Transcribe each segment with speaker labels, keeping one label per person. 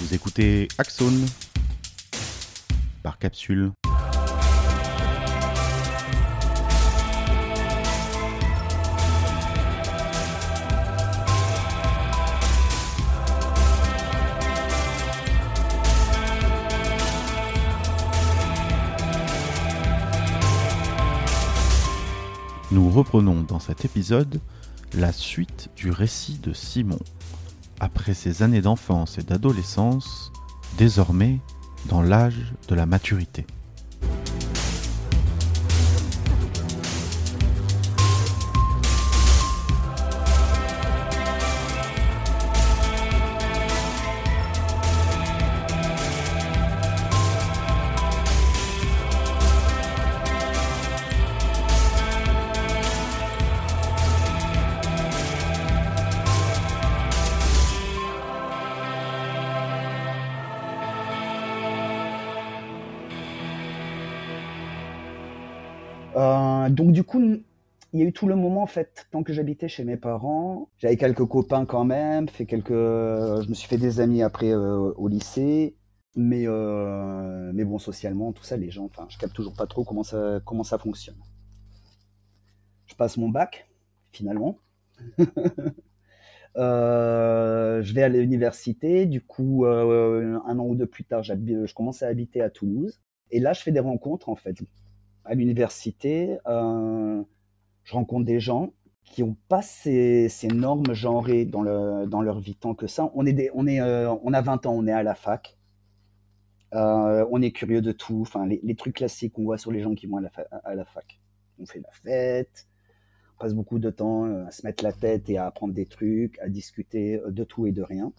Speaker 1: Vous écoutez Axone par capsule. Nous reprenons dans cet épisode la suite du récit de Simon. Après ses années d'enfance et d'adolescence, désormais dans l'âge de la maturité.
Speaker 2: Tant que j'habitais chez mes parents, j'avais quelques copains quand même, fait quelques, je me suis fait des amis après euh, au lycée, mais euh, mais bon socialement tout ça, les gens, enfin, je capte toujours pas trop comment ça comment ça fonctionne. Je passe mon bac finalement. Euh, je vais à l'université, du coup, euh, un an ou deux plus tard, je commence à habiter à Toulouse. Et là, je fais des rencontres, en fait à l'université, euh, je rencontre des gens qui n'ont pas ces, normes genrées dans, le, dans leur vie tant que ça. On, est on, est, euh, on a 20 ans, on est à la fac. Euh, on est curieux de tout, enfin les, trucs classiques qu'on voit sur les gens qui vont à la, fac. On fait la fête, on passe beaucoup de temps euh, à se mettre la tête et à apprendre des trucs, à discuter de tout et de rien.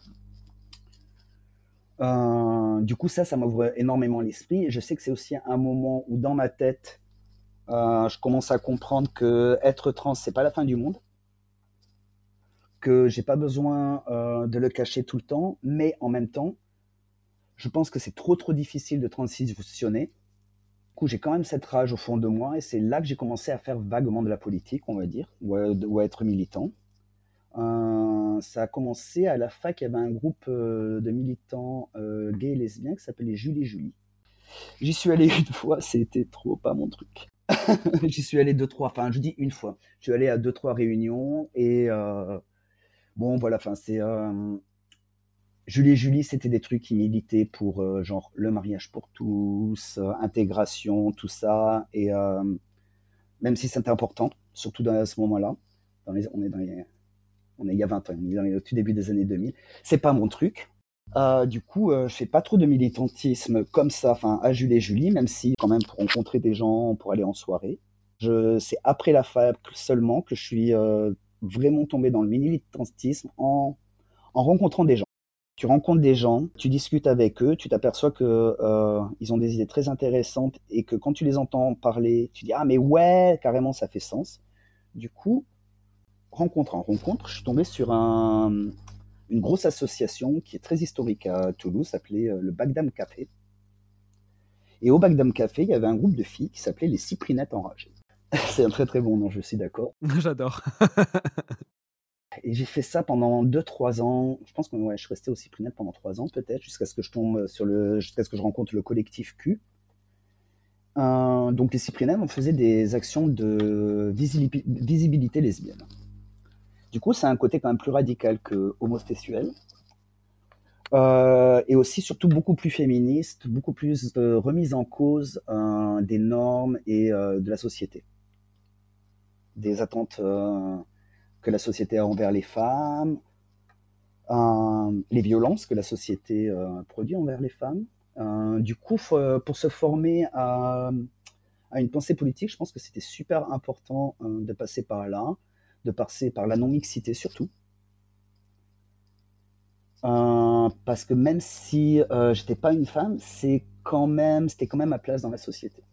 Speaker 2: Du coup, ça, ça m'ouvre énormément l'esprit. Je sais que c'est aussi un moment où, dans ma tête, je commence à comprendre que être trans, c'est pas la fin du monde, que j'ai pas besoin euh, de le cacher tout le temps, mais en même temps, je pense que c'est trop trop difficile de transitionner. Du coup, j'ai quand même cette rage au fond de moi, et c'est là que j'ai commencé à faire vaguement de la politique, on va dire, ou à, être militant. Euh, ça a commencé à la fac, il y avait un groupe euh, de militants euh, gays et lesbiens qui s'appelait Julie Julie. J'y suis allé une fois, c'était trop pas mon truc. J'y suis allé deux, trois, enfin je dis une fois. Je suis allé à deux, trois réunions et euh, bon voilà, enfin c'est... Euh, Julie et Julie, c'était des trucs qui militaient pour euh, genre le mariage pour tous, intégration, tout ça. Et même si c'était important, surtout dans, à ce moment-là, on est dans on est il y a 20 ans, on est dans les, au tout début des années 2000, c'est pas mon truc. Euh, du coup, euh, je fais pas trop de militantisme comme ça, enfin à Julie et Julie, même si quand même pour rencontrer des gens, pour aller en soirée. Je, c'est après la fac seulement que je suis euh, vraiment tombé dans le militantisme en, en rencontrant des gens. Tu rencontres des gens, tu discutes avec eux, tu t'aperçois que euh, ils ont des idées très intéressantes et que quand tu les entends parler, tu dis ah mais ouais, carrément ça fait sens. Du coup, rencontre en rencontre, je suis tombé sur un, une grosse association qui est très historique à Toulouse, s'appelait euh, le Bagdam Café. Et au Bagdam Café, il y avait un groupe de filles qui s'appelait les Cyprinettes Enragées. C'est un très très bon nom, je suis d'accord.
Speaker 3: J'adore.
Speaker 2: Et j'ai fait ça pendant 2-3 ans. Je pense que ouais, je suis resté au Cyprinette pendant 3 ans peut-être, jusqu'à ce que je tombe sur le, jusqu'à ce que je rencontre le collectif Q. Euh, donc les Cyprinettes, on faisait des actions de visibilité lesbienne. Du coup, c'est un côté quand même plus radical que homosexuel. Euh, et aussi surtout beaucoup plus féministe, beaucoup plus de remise en cause euh, des normes et euh, de la société, des attentes euh, que la société a envers les femmes, euh, les violences que la société euh, produit envers les femmes. Euh, du coup, pour se former à, une pensée politique, je pense que c'était super important euh, de passer par là, de passer par la non-mixité surtout. Euh, parce que même si euh, j'étais pas une femme, c'est quand même, c'était quand même ma place dans la société.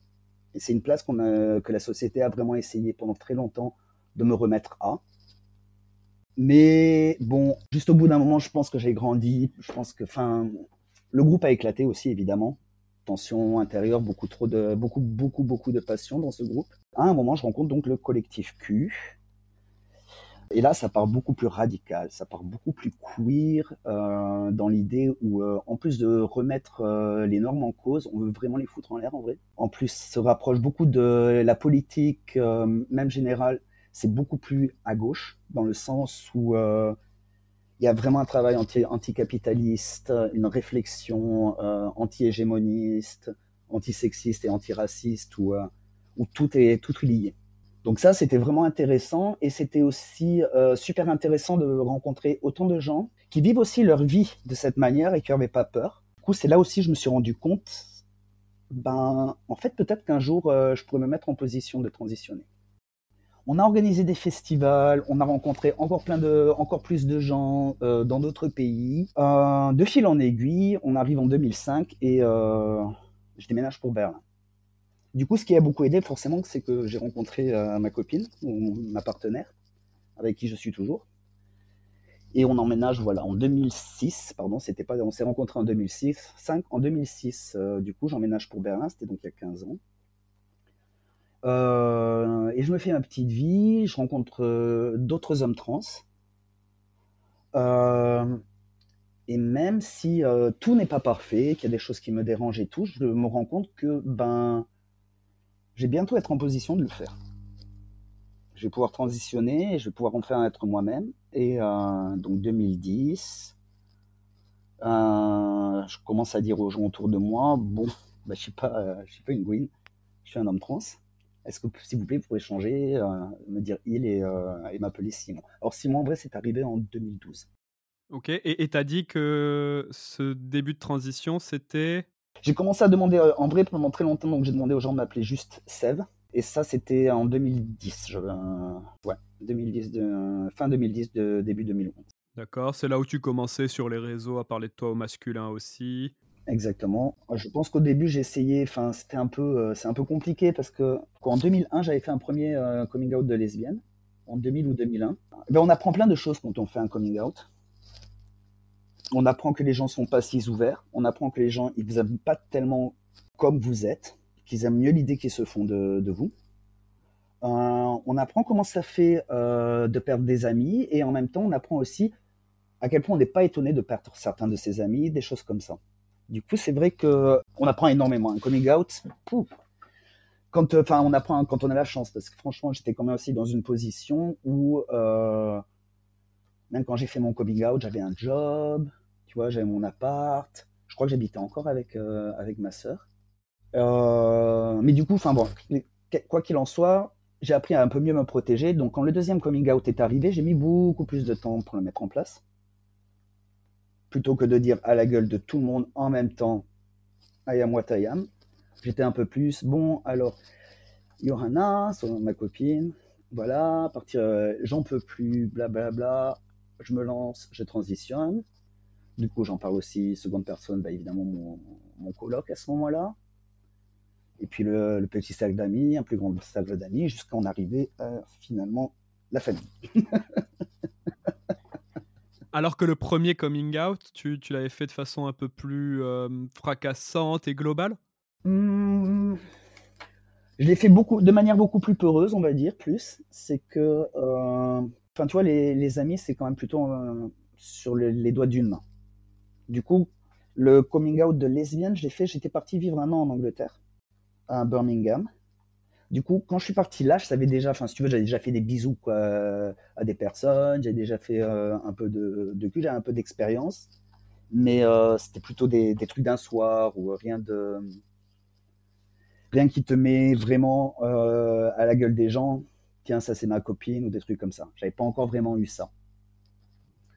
Speaker 2: Et c'est une place qu'on que la société a vraiment essayé pendant très longtemps de me remettre à. Mais bon, juste au bout d'un moment, je pense que j'ai grandi. Je pense que, enfin, le groupe a éclaté aussi, évidemment. Tension intérieure, beaucoup trop de, beaucoup, beaucoup, beaucoup de passion dans ce groupe. À un moment, je rencontre donc le collectif Q. Et là, ça part beaucoup plus radical, ça part beaucoup plus queer euh, dans l'idée où, euh, en plus de remettre euh, les normes en cause, on veut vraiment les foutre en l'air en vrai. En plus, se rapproche beaucoup de la politique, même générale. C'est beaucoup plus à gauche, dans le sens où il y a vraiment un travail anti anticapitaliste, une réflexion anti-hégémoniste, anti-sexiste et anti-raciste, où, où tout est tout est lié. Donc ça, c'était vraiment intéressant et c'était aussi euh, super intéressant de rencontrer autant de gens qui vivent aussi leur vie de cette manière et qui n'avaient pas peur. Du coup, c'est là aussi je me suis rendu compte, ben, en fait, peut-être qu'un jour, euh, je pourrais me mettre en position de transitionner. On a organisé des festivals, on a rencontré encore plein de, encore plus de gens euh, dans d'autres pays. de fil en aiguille, on arrive en 2005 et je déménage pour Berlin. Du coup, ce qui a beaucoup aidé, forcément, c'est que j'ai rencontré euh, ma copine, ma partenaire, avec qui je suis toujours. Et on emménage, voilà, en 2006, pardon, c'était pas, on s'est rencontrés en 2006, 5, en 2006, euh, du coup, j'emménage pour Berlin, c'était donc il y a 15 ans. Euh, et je me fais ma petite vie, je rencontre d'autres hommes trans. et même si tout n'est pas parfait, qu'il y a des choses qui me dérangent et tout, je me rends compte que, ben, je vais bientôt être en position de le faire. Je vais pouvoir transitionner, je vais pouvoir enfin être moi-même. Et euh, donc 2010, euh, je commence à dire aux gens autour de moi, bon, bah, je ne suis, pas, euh, suis pas une gouine, je suis un homme trans. Est-ce que, s'il vous plaît, vous pourrez changer, me dire il et, et m'appeler Simon Alors Simon, en vrai, c'est arrivé en 2012.
Speaker 3: Ok, et tu as dit que ce début de transition, c'était
Speaker 2: j'ai commencé à demander, euh, en vrai, pendant très longtemps, donc j'ai demandé aux gens de m'appeler juste Sev. Et ça, c'était en 2010. Je, ouais, 2010 de, fin 2010, de, début 2011.
Speaker 3: D'accord, c'est là où tu commençais sur les réseaux à parler de toi au masculin aussi.
Speaker 2: Exactement. Je pense qu'au début, j'ai essayé, enfin, c'était un peu, euh, c'est un peu compliqué parce que en 2001, j'avais fait un premier euh, coming out de lesbienne, en 2000 ou 2001. Ben, on apprend plein de choses quand on fait un coming out on apprend que les gens sont pas si ouverts, on apprend que les gens ils vous aiment pas tellement comme vous êtes, qu'ils aiment mieux l'idée qu'ils se font de, vous. Euh, on apprend comment ça fait euh, de perdre des amis et en même temps on apprend aussi à quel point on n'est pas étonné de perdre certains de ses amis, des choses comme ça. Du coup, c'est vrai que on apprend énormément. Un coming out, quand, euh, enfin, on apprend quand on a la chance, parce que franchement, j'étais quand même aussi dans une position où même quand j'ai fait mon coming out, j'avais un job, tu vois, j'avais mon appart. Je crois que j'habitais encore avec, euh, avec ma sœur. Euh, mais du coup, enfin bon, quoi qu'il en soit, j'ai appris à un peu mieux me protéger. Donc, quand le deuxième coming out est arrivé, j'ai mis beaucoup plus de temps pour le mettre en place. Plutôt que de dire à la gueule de tout le monde en même temps, I am what I am. J'étais un peu plus, bon, alors, Johanna, ma copine, voilà, partir, euh, j'en peux plus, blablabla. Bla, bla je me lance, je transitionne. Du coup, j'en parle aussi seconde personne, bah, évidemment mon, mon coloc à ce moment-là. Et puis le, petit sac d'amis, un plus grand sac d'amis, jusqu'à en arriver à finalement la famille.
Speaker 3: Alors que le premier coming out, tu, tu l'avais fait de façon un peu plus euh, fracassante et globale?
Speaker 2: Mmh. Je l'ai fait beaucoup, de manière beaucoup plus peureuse, on va dire, plus. C'est que euh, Enfin, tu vois, les, amis, c'est quand même plutôt euh, sur les doigts d'une main. Du coup, le coming out de lesbienne, j'ai fait, j'étais parti vivre un an en Angleterre, à Birmingham. Du coup, quand je suis parti là, je savais déjà, enfin, si tu veux, j'avais déjà fait des bisous à des personnes, j'avais déjà fait euh, un peu de, cul, j'avais un peu d'expérience, mais euh, c'était plutôt des, des trucs d'un soir ou rien de. Rien qui te met vraiment à la gueule des gens tiens, ça c'est ma copine ou des trucs comme ça. J'avais pas encore vraiment eu ça.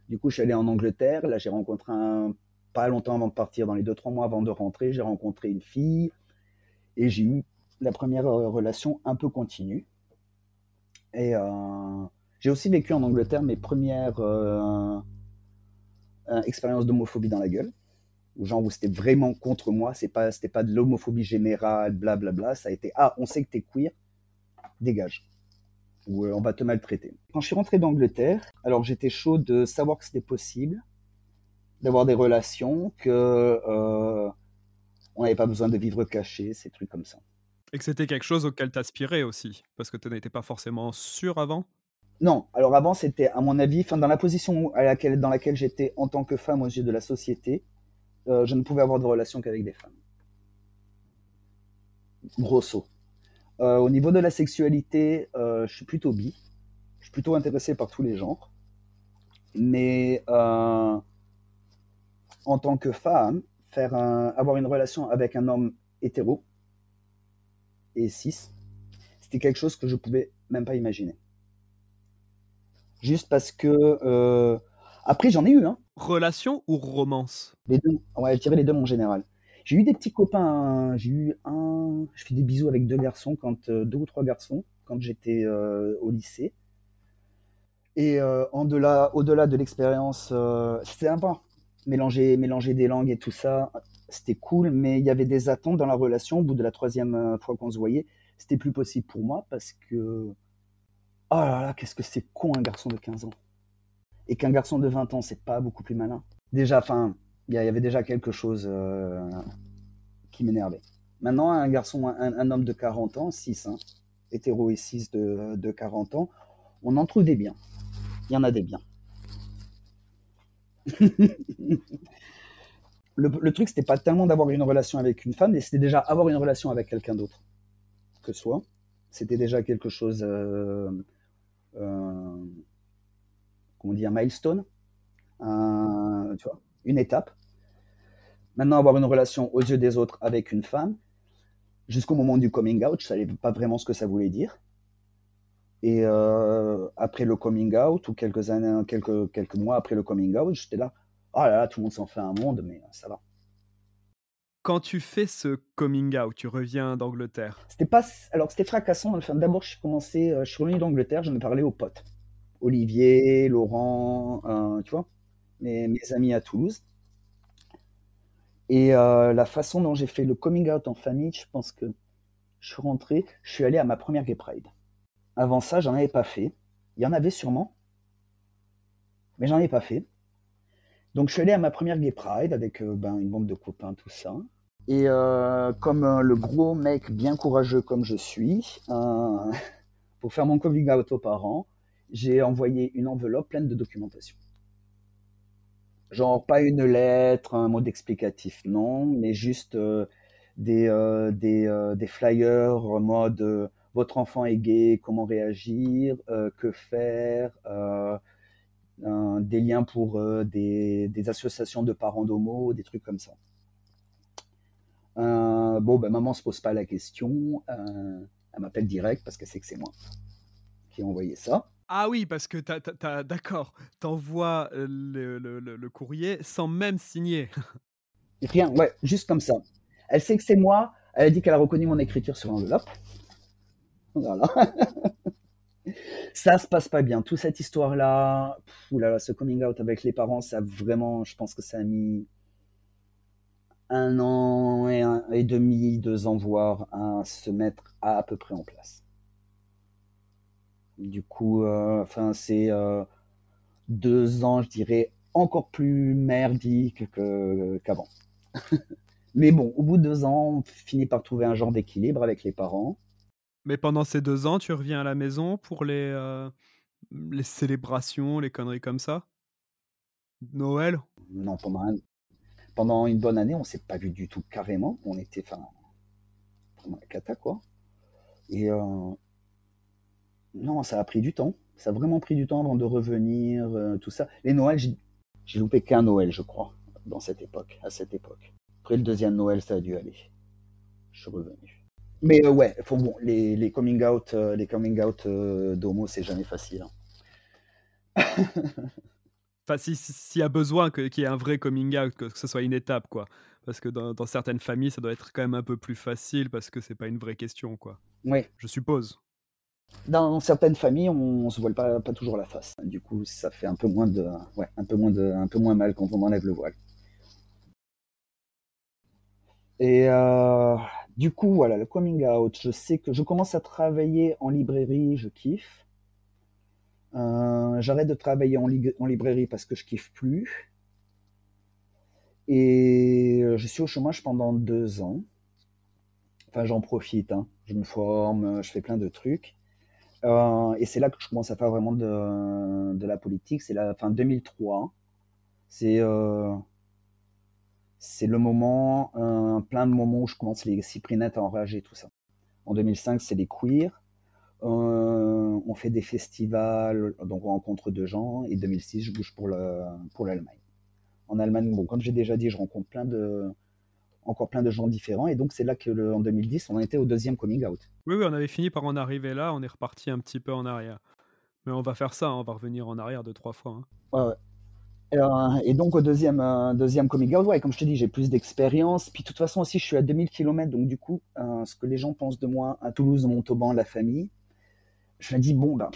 Speaker 2: Du coup, je suis allé en Angleterre. Là, j'ai rencontré un, pas longtemps avant de partir, dans les deux, trois mois avant de rentrer, j'ai rencontré une fille et j'ai eu la première euh, relation un peu continue. Et euh, j'ai aussi vécu en Angleterre mes premières euh, expériences d'homophobie dans la gueule. Où genre où c'était vraiment contre moi, c'est pas, c'était pas de l'homophobie générale, blablabla. Bla, bla. Ça a été ah, on sait que t'es queer, dégage où euh, on va te maltraiter. Quand je suis rentré d'Angleterre, alors j'étais chaud de savoir que c'était possible, d'avoir des relations, que euh, on n'avait pas besoin de vivre caché, ces trucs comme ça.
Speaker 3: Et que c'était quelque chose auquel t'aspirais aussi, parce que tu n'étais pas forcément sûr avant?
Speaker 2: Non, alors avant, c'était, à mon avis, enfin, dans la position à laquelle, dans laquelle j'étais en tant que femme aux yeux de la société, euh, je ne pouvais avoir de relation qu'avec des femmes. Grosso. Euh, au niveau de la sexualité, euh, je suis plutôt bi. Je suis plutôt intéressé par tous les genres. Mais en tant que femme, faire avoir une relation avec un homme hétéro et cis, c'était quelque chose que je pouvais même pas imaginer. Juste parce que. Euh, après, j'en ai eu, hein.
Speaker 3: Relation ou romance?
Speaker 2: Les deux. Ouais, je dirais les deux en général. J'ai eu des petits copains. Hein. J'ai eu un. Je fais des bisous avec deux garçons, quand euh, deux ou trois garçons, quand j'étais euh, au lycée. Et au-delà, au-delà de l'expérience, c'était sympa. Mélanger, mélanger des langues et tout ça, c'était cool, mais il y avait des attentes dans la relation. Au bout de la troisième fois qu'on se voyait, c'était plus possible pour moi parce que Oh là là, qu'est-ce que c'est con un garçon de 15 ans. Et qu'un garçon de 20 ans, c'est pas beaucoup plus malin. Déjà, enfin, il y, avait déjà quelque chose euh, qui m'énervait. Maintenant, un garçon, un, homme de 40 ans, 6, hein, hétéro et 6 de, 40 ans, on en trouve des biens. Il y en a des biens. le, le, truc, c'était pas tellement d'avoir une relation avec une femme, mais c'était déjà avoir une relation avec quelqu'un d'autre que soi. C'était déjà quelque chose euh, euh, comment dire, un milestone, tu vois, une étape. Maintenant, avoir une relation aux yeux des autres avec une femme, jusqu'au moment du coming out, je ne savais pas vraiment ce que ça voulait dire. Et euh, après le coming out, ou quelques années, quelques, quelques mois après le coming out, j'étais là, oh là là, tout le monde s'en fait un monde, mais ça va.
Speaker 3: Quand tu fais ce coming out, tu reviens d'Angleterre.
Speaker 2: C'était pas, alors c'était fracassant. D'abord, je suis commencé, euh, je suis revenu d'Angleterre, j'en ai parlé aux potes, Olivier, Laurent, euh, tu vois, mes, mes, amis à Toulouse. Et euh, la façon dont j'ai fait le coming out en famille, je pense que je suis rentré, je suis allé à ma première Gay Pride. Avant ça, j'en avais pas fait. Il y en avait sûrement, mais j'en ai pas fait. Donc je suis allé à ma première Gay Pride avec ben, une bande de copains, tout ça. Et euh, comme euh, le gros mec bien courageux comme je suis, euh, pour faire mon coming out aux parents, j'ai envoyé une enveloppe pleine de documentation. Genre pas une lettre, un mot d'explicatif, non, mais juste des, des, des, flyers en mode votre enfant est gay, comment réagir, que faire, des liens pour des, des associations de parents d'homo, des trucs comme ça. Euh, bon, ben, maman se pose pas la question. Euh, elle m'appelle direct parce qu'elle sait que c'est moi qui ai envoyé ça.
Speaker 3: Ah oui, parce que t'as, d'accord, t'envoies le, le, courrier sans même signer.
Speaker 2: Rien, ouais, juste comme ça. Elle sait que c'est moi. Elle a dit qu'elle a reconnu mon écriture sur l'enveloppe. Voilà. ça se passe pas bien. Toute cette histoire-là, là, ce coming out avec les parents, ça vraiment, je pense que ça a mis un an et, et demi, deux ans, voire, à se mettre à, peu près en place. Du coup, euh, enfin, c'est euh, deux ans, je dirais, encore plus merdique qu'avant. Mais bon, au bout de deux ans, on finit par trouver un genre d'équilibre avec les parents.
Speaker 3: Mais pendant ces deux ans, tu reviens à la maison pour les, euh, les célébrations, les conneries comme ça? Noël?
Speaker 2: Non, pendant un, pendant une bonne année, on s'est pas vu du tout carrément. On était, enfin, vraiment la cata, quoi. Et euh, non, ça a pris du temps. Ça a vraiment pris du temps avant de revenir, euh, tout ça. Les Noëls, j'ai loupé qu'un Noël, je crois, dans cette époque, à cette époque. Après le deuxième Noël, ça a dû aller. Je suis revenu. Mais euh, ouais, faut, bon, les, les, coming out, les coming out d'homo, c'est jamais facile.
Speaker 3: Hein. Enfin, s'il y a besoin qu'il y ait un vrai coming out, que, ce soit une étape, quoi. Parce que dans, certaines familles, ça doit être quand même un peu plus facile parce que c'est pas une vraie question, quoi.
Speaker 2: Oui.
Speaker 3: Je suppose.
Speaker 2: Dans certaines familles, on, ne se voile pas, toujours la face. Du coup, ça fait un peu moins de, ouais, un peu moins de, un peu moins mal quand on enlève le voile. Et euh, du coup, voilà, le coming out. Je sais que je commence à travailler en librairie, je kiffe. Euh, j'arrête de travailler en, librairie parce que je kiffe plus. Et euh, je suis au chômage pendant deux ans. Enfin, j'en profite. Hein. Je me forme, je fais plein de trucs. Et c'est là que je commence à faire vraiment de, de la politique. C'est la fin 2003. C'est c'est le moment, plein de moments où je commence les cyprinettes à enrager tout ça. En 2005, c'est les queers. on fait des festivals, donc on rencontre deux gens. Et 2006, je bouge pour l'Allemagne. Pour en Allemagne, bon, comme j'ai déjà dit, je rencontre plein de, encore plein de gens différents. Et donc, c'est là que, en 2010, on était au deuxième coming out.
Speaker 3: Oui, oui, on avait fini par en arriver là. On est reparti un petit peu en arrière. Mais on va faire ça, hein, on va revenir en arrière deux, trois fois.
Speaker 2: Hein. Ouais, euh, et donc, au deuxième, euh, deuxième coming out, ouais, comme je te dis, j'ai plus d'expérience. Puis, de toute façon, aussi, je suis à 2000 km. Donc, du coup, euh, ce que les gens pensent de moi à Toulouse, Montauban, la famille, je me dis, bon, ben,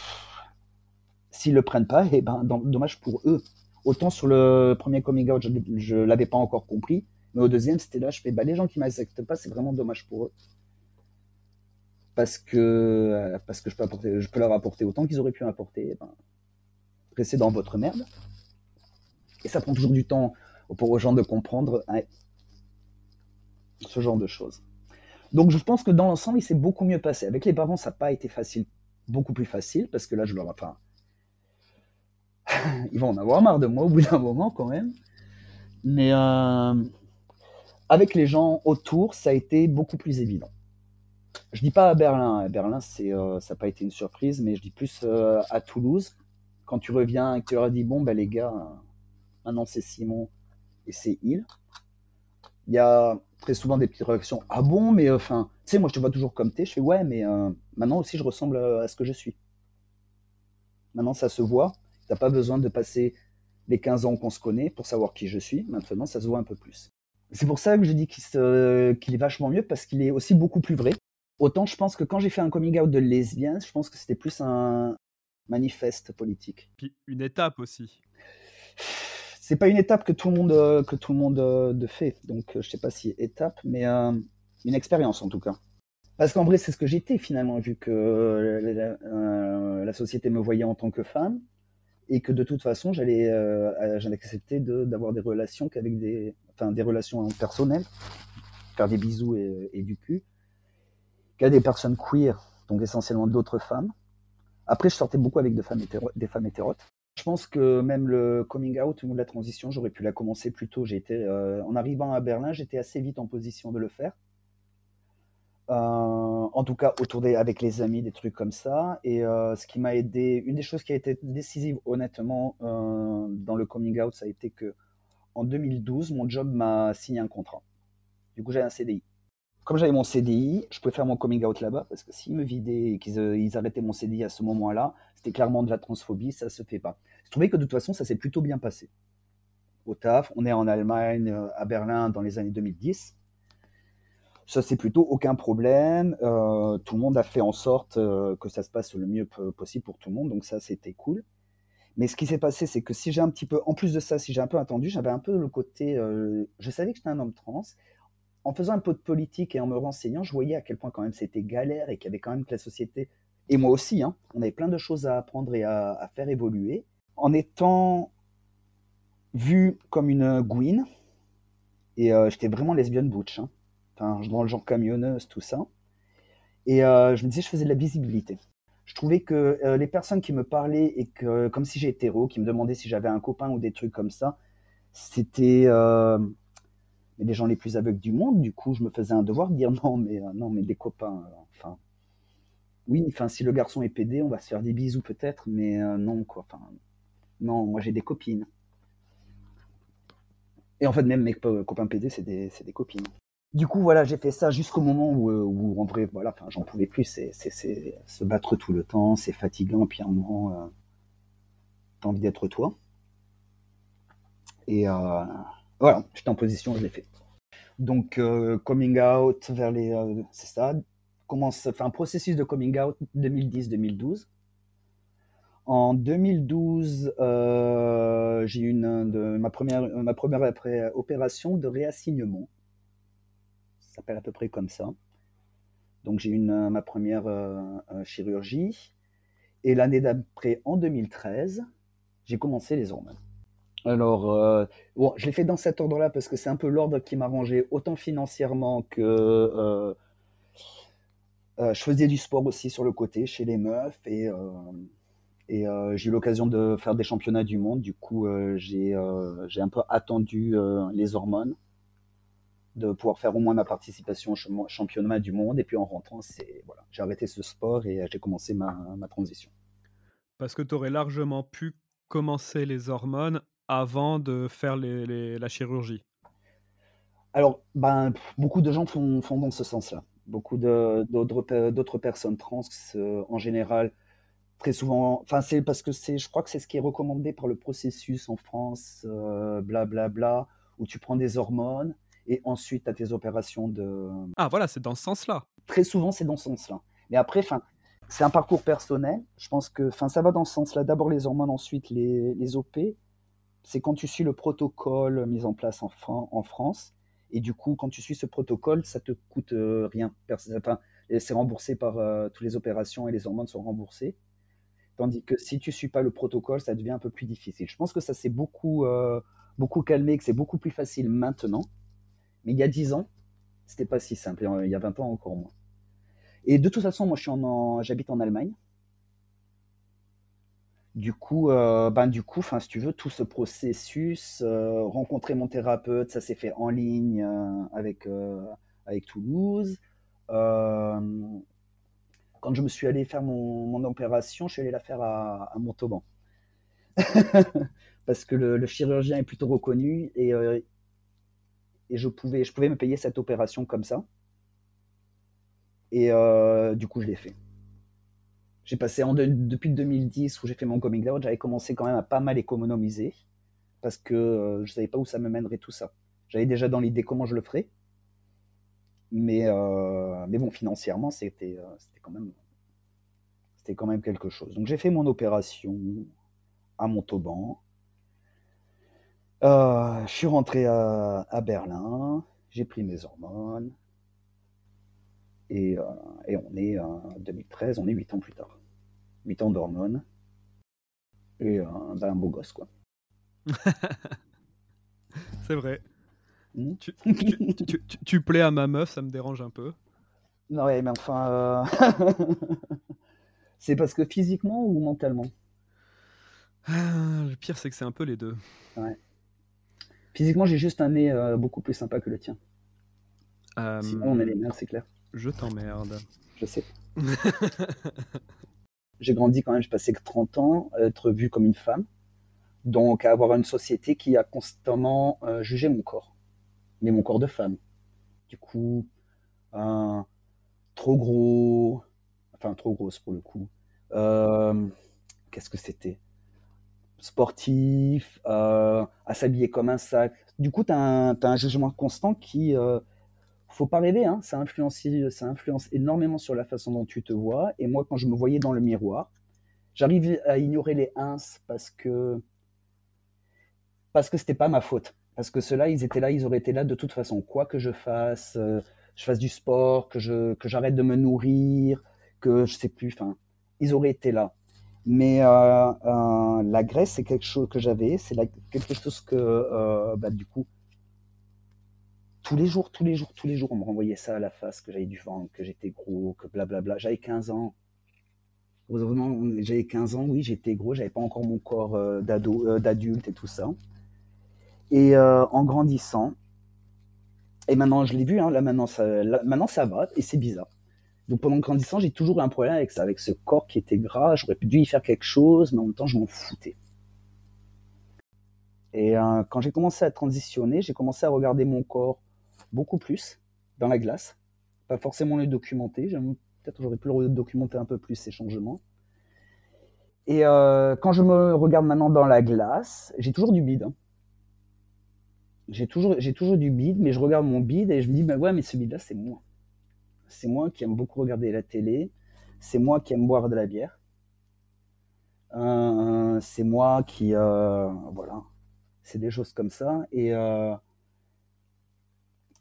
Speaker 2: s'ils le prennent pas, et eh ben, dommage pour eux. Autant sur le premier coming out, je ne l'avais pas encore compris. Mais au deuxième, c'était là, je fais, bah, les gens qui m'acceptent pas, c'est vraiment dommage pour eux. Parce que, parce que je, peux apporter, je peux leur apporter autant qu'ils auraient pu m'apporter. Eh ben, restez dans votre merde. Et ça prend toujours du temps pour aux gens de comprendre ce genre de choses. Donc je pense que dans l'ensemble, il s'est beaucoup mieux passé. Avec les parents, ça n'a pas été facile, beaucoup plus facile, parce que là, je leur enfin, ils vont en avoir marre de moi au bout d'un moment quand même. Mais euh, avec les gens autour, ça a été beaucoup plus évident. Je dis pas à Berlin. À Berlin, euh, ça n'a pas été une surprise, mais je dis plus euh, à Toulouse. Quand tu reviens et que tu leur dis bon, ben les gars, Maintenant, c'est Simon et c'est il. Il y a très souvent des petites réactions. Ah bon, mais euh, enfin, tu sais, moi je te vois toujours comme t'es. Je fais ouais, mais euh, maintenant aussi je ressemble à ce que je suis. Maintenant, ça se voit. T'as pas besoin de passer les 15 ans qu'on se connaît pour savoir qui je suis. Maintenant, ça se voit un peu plus. C'est pour ça que je dis qu'il est vachement mieux parce qu'il est aussi beaucoup plus vrai. Autant je pense que quand j'ai fait un coming out de lesbienne, je pense que c'était plus un manifeste politique.
Speaker 3: Puis une étape aussi
Speaker 2: c'est pas une étape que tout le monde euh, que tout le monde euh, fait. Donc euh, je sais pas si étape, mais une expérience en tout cas. Parce qu'en vrai, c'est ce que j'étais finalement, vu que la, société me voyait en tant que femme et que de toute façon, j'allais j'allais accepter d'avoir des relations qu'avec des, enfin, des relations personnelles, faire des bisous et, du cul, qu'à des personnes queer, donc essentiellement d'autres femmes. Après, je sortais beaucoup avec des femmes, des femmes hétérotes. Je pense que même le coming out ou la transition, j'aurais pu la commencer plus tôt. Euh, en arrivant à Berlin, j'étais assez vite en position de le faire. Euh, en tout cas, autour des, avec les amis, des trucs comme ça. Et euh, ce qui m'a aidé, une des choses qui a été décisive, honnêtement, dans le coming out, ça a été que en 2012, mon job m'a signé un contrat. Du coup, j'ai un CDI comme j'avais mon CDI, je pouvais faire mon coming out là-bas parce que s'ils me vidaient et qu'ils euh, arrêtaient mon CDI à ce moment-là, c'était clairement de la transphobie, ça se fait pas. Je trouvais que de toute façon, ça s'est plutôt bien passé. Au taf, on est en Allemagne, euh, à Berlin dans les années 2010. Ça, c'est plutôt aucun problème. Euh, tout le monde a fait en sorte que ça se passe le mieux possible pour tout le monde, donc ça, c'était cool. Mais ce qui s'est passé, c'est que si j'ai un petit peu, en plus de ça, si j'ai un peu attendu, j'avais un peu le côté, je savais que j'étais un homme trans, en faisant un peu de politique et en me renseignant, je voyais à quel point quand même c'était galère et qu'il y avait quand même que la société, et moi aussi, hein, on avait plein de choses à apprendre et à, faire évoluer. En étant vu comme une gouine, et euh, j'étais vraiment lesbienne butch, hein, enfin, dans le genre camionneuse, tout ça. Et euh, je me disais, je faisais de la visibilité. Je trouvais que euh, les personnes qui me parlaient et que, comme si j'étais hétéro, qui me demandaient si j'avais un copain ou des trucs comme ça, c'était mais les gens les plus aveugles du monde. Du coup, je me faisais un devoir de dire non, mais euh, non, mais des copains. Euh, enfin, oui, enfin, si le garçon est pédé, on va se faire des bisous peut-être, mais euh, non, quoi. Enfin, non, moi j'ai des copines. Et en fait, même mes copains pédés, c'est des, des, copines. Du coup, voilà, j'ai fait ça jusqu'au moment où, où, en vrai, voilà, j'en pouvais plus. C'est se battre tout le temps, c'est fatigant, puis à un moment, t'as envie d'être toi. Et voilà, j'étais en position, je l'ai fait. Donc, euh, coming out vers les. Euh, c'est ça. Commence, enfin, processus de coming out 2010-2012. En 2012, euh, j'ai eu une, ma première, opération de réassignement. À peu près comme ça. Donc, j'ai eu ma première chirurgie. Et l'année d'après, en 2013, j'ai commencé les hormones. Alors, euh, bon, je l'ai fait dans cet ordre-là parce que c'est un peu l'ordre qui m'arrangeait autant financièrement que, euh, je faisais du sport aussi sur le côté chez les meufs et j'ai eu l'occasion de faire des championnats du monde. Du coup, j'ai un peu attendu les hormones de pouvoir faire au moins ma participation au championnat du monde. Et puis en rentrant, c'est voilà, j'ai arrêté ce sport et j'ai commencé ma, ma, transition.
Speaker 3: Parce que tu aurais largement pu commencer les hormones avant de faire les, la chirurgie.
Speaker 2: Alors, ben, beaucoup de gens font, font dans ce sens-là. Beaucoup d'autres personnes trans, euh, en général, très souvent, enfin, c'est parce que c'est, je crois que c'est ce qui est recommandé par le processus en France, blablabla, bla, bla, où tu prends des hormones et ensuite tu as tes opérations de.
Speaker 3: Ah voilà, c'est dans ce sens-là.
Speaker 2: Très souvent, c'est dans ce sens-là. Mais après, enfin, c'est un parcours personnel. Je pense que, enfin, ça va dans ce sens-là. D'abord les hormones, ensuite les, les OP. C'est quand tu suis le protocole mis en place en, en France. Et du coup, quand tu suis ce protocole, ça te coûte euh, rien. Enfin, c'est remboursé par euh, toutes les opérations et les hormones sont remboursées. Tandis que si tu suis pas le protocole, ça devient un peu plus difficile. Je pense que ça s'est beaucoup, euh, beaucoup calmé, que c'est beaucoup plus facile maintenant. Mais il y a 10 ans, c'était pas si simple. Il y a 20 ans encore moins. Et de toute façon, moi, en, j'habite en Allemagne. Du coup, euh, ben du coup, enfin, si tu veux, tout ce processus, euh, rencontrer mon thérapeute, ça s'est fait en ligne euh, avec avec Toulouse. quand je me suis allé faire mon, opération, je suis allé la faire à, Montauban. Parce que le, chirurgien est plutôt reconnu et, et je, pouvais, je pouvais me payer cette opération comme ça. Et du coup, je l'ai fait. J'ai passé en depuis 2010 où j'ai fait mon coming out, j'avais commencé quand même à pas mal économiser parce que euh, je savais pas où ça me mènerait tout ça. J'avais déjà dans l'idée comment je le ferais, mais euh, mais bon financièrement c'était euh, c'était quand même c'était quand même quelque chose. Donc j'ai fait mon opération à Montauban. Je suis rentré à, à Berlin, j'ai pris mes hormones, et, et, on est en 2013, on est 8 ans plus tard. 8 ans d'hormones. Et euh, ben, un beau gosse, quoi.
Speaker 3: C'est vrai. Hmm? Tu, tu, tu, plais à ma meuf, ça me dérange un peu.
Speaker 2: Non, mais enfin. Euh, c'est parce que physiquement ou mentalement?
Speaker 3: Ah, Le pire, c'est que c'est un peu les deux.
Speaker 2: Ouais. Physiquement, j'ai juste un nez euh, beaucoup plus sympa que le tien. Sinon, on est les mêmes, c'est clair.
Speaker 3: Je t'emmerde.
Speaker 2: Je sais. j'ai grandi quand même, j'ai passé 30 ans à être vu comme une femme, donc à avoir une société qui a constamment euh, jugé mon corps, mais mon corps de femme. Du coup, trop gros, enfin trop grosse pour le coup. Euh, qu'est-ce que c'était? Sportif, euh, à s'habiller comme un sac. Du coup, tu as, un jugement constant qui faut pas rêver, hein, ça, influence, ça influence énormément sur la façon dont tu te vois. Et moi, quand je me voyais dans le miroir, j'arrivais à ignorer les ins parce que parce que c'était pas ma faute. Parce que ceux-là, ils étaient là, ils auraient été là de toute façon. Quoi que je fasse, euh, je fasse du sport, que que j'arrête de me nourrir, que je sais plus, enfin, ils auraient été là. Mais euh, euh, la graisse, c'est quelque chose que j'avais, c'est quelque chose que, bah, du coup, tous les jours, tous les jours, tous les jours, on me renvoyait ça à la face, que j'avais du ventre, que j'étais gros, que blablabla. J'avais 15 ans. J'avais 15 ans, oui, j'étais gros, j'avais pas encore mon corps euh, euh, d'adulte et tout ça. Et euh, en grandissant, et maintenant je l'ai vu, hein, là, maintenant, ça, maintenant ça va, et c'est bizarre. Donc pendant grandissant, j'ai toujours eu un problème avec ça, avec ce corps qui était gras, j'aurais dû y faire quelque chose, mais en même temps, je m'en foutais. Et quand j'ai commencé à transitionner, j'ai commencé à regarder mon corps beaucoup plus dans la glace. Pas forcément les documenter. Peut-être j'aurais pu le documenter un peu plus ces changements. Et euh, quand je me regarde maintenant dans la glace, j'ai toujours du bide. Hein. J'ai toujours, du bide, mais je regarde mon bide et je me dis, ben ouais, mais ce bide-là, c'est moi. C'est moi qui aime beaucoup regarder la télé. C'est moi qui aime boire de la bière. Euh, c'est moi qui, euh, voilà, c'est des choses comme ça. Et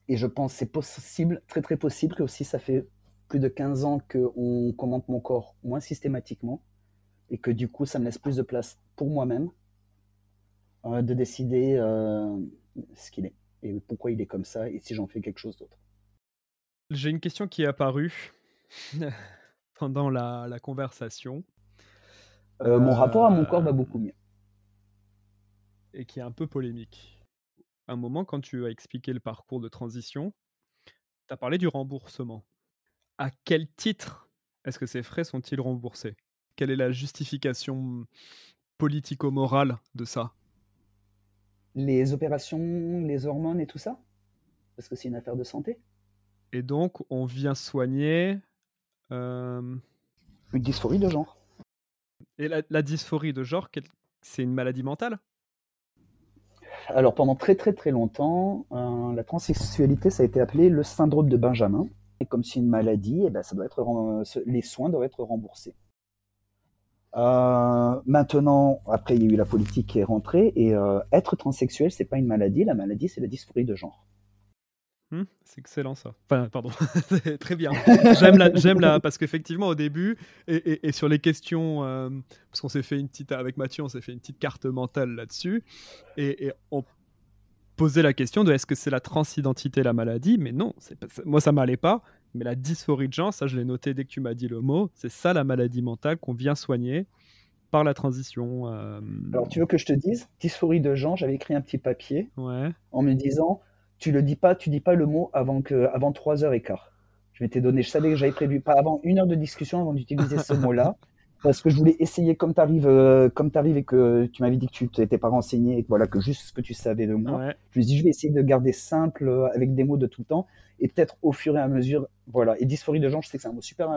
Speaker 2: et je pense que c'est possible, très très possible, que aussi ça fait plus de 15 ans qu'on commente mon corps moins systématiquement et que du coup ça me laisse plus de place pour moi-même euh, de décider euh, ce qu'il est et pourquoi il est comme ça et si j'en fais quelque chose d'autre.
Speaker 3: J'ai une question qui est apparue pendant la, la conversation.
Speaker 2: Euh, mon rapport à mon corps va beaucoup mieux.
Speaker 3: Et qui est un peu polémique. un moment, quand tu as expliqué le parcours de transition, tu as parlé du remboursement. À quel titre est-ce que ces frais sont-ils remboursés? Quelle est la justification politico-morale de ça?
Speaker 2: Les opérations, les hormones et tout ça? Parce que c'est une affaire de santé.
Speaker 3: Et donc, on vient soigner.
Speaker 2: Une dysphorie de genre.
Speaker 3: Et la, dysphorie de genre, c'est une maladie mentale?
Speaker 2: Alors, pendant très très très longtemps, euh, la transsexualité, ça a été appelé le syndrome de Benjamin. Et comme c'est une maladie, eh ben, ça doit être, les soins doivent être remboursés. Euh, maintenant, après, il y a eu la politique qui est rentrée, et euh, être transsexuel, c'est pas une maladie. La maladie, c'est la dysphorie de genre.
Speaker 3: Mmh, c'est excellent ça. Enfin, pardon, très bien. J'aime la, j'aime la, parce qu'effectivement au début et, et, sur les questions, euh, parce qu'on s'est fait une petite avec Mathieu, on s'est fait une petite carte mentale là-dessus et, et, on posait la question de est-ce que c'est la transidentité la maladie? Mais non, c'est pas, moi ça m'allait pas. Mais la dysphorie de genre, ça je l'ai noté dès que tu m'as dit le mot, c'est ça la maladie mentale qu'on vient soigner par la transition. Euh,
Speaker 2: Alors tu veux que je te dise, dysphorie de genre, j'avais écrit un petit papier
Speaker 3: ouais.
Speaker 2: en me disant tu le dis pas, tu dis pas le mot avant que avant 3 heures et quart. Je m'étais donné, je savais que j'avais prévu pas avant une heure de discussion avant d'utiliser ce mot-là, parce que je voulais essayer comme tu arrives, euh, comme arrives et que tu m'avais dit que tu n'étais pas renseigné et que voilà que juste ce que tu savais de moi. Je me suis dit je vais essayer de garder simple euh, avec des mots de tout le temps et peut-être au fur et à mesure, voilà. Et dysphorie de genre, je sais que c'est un mot super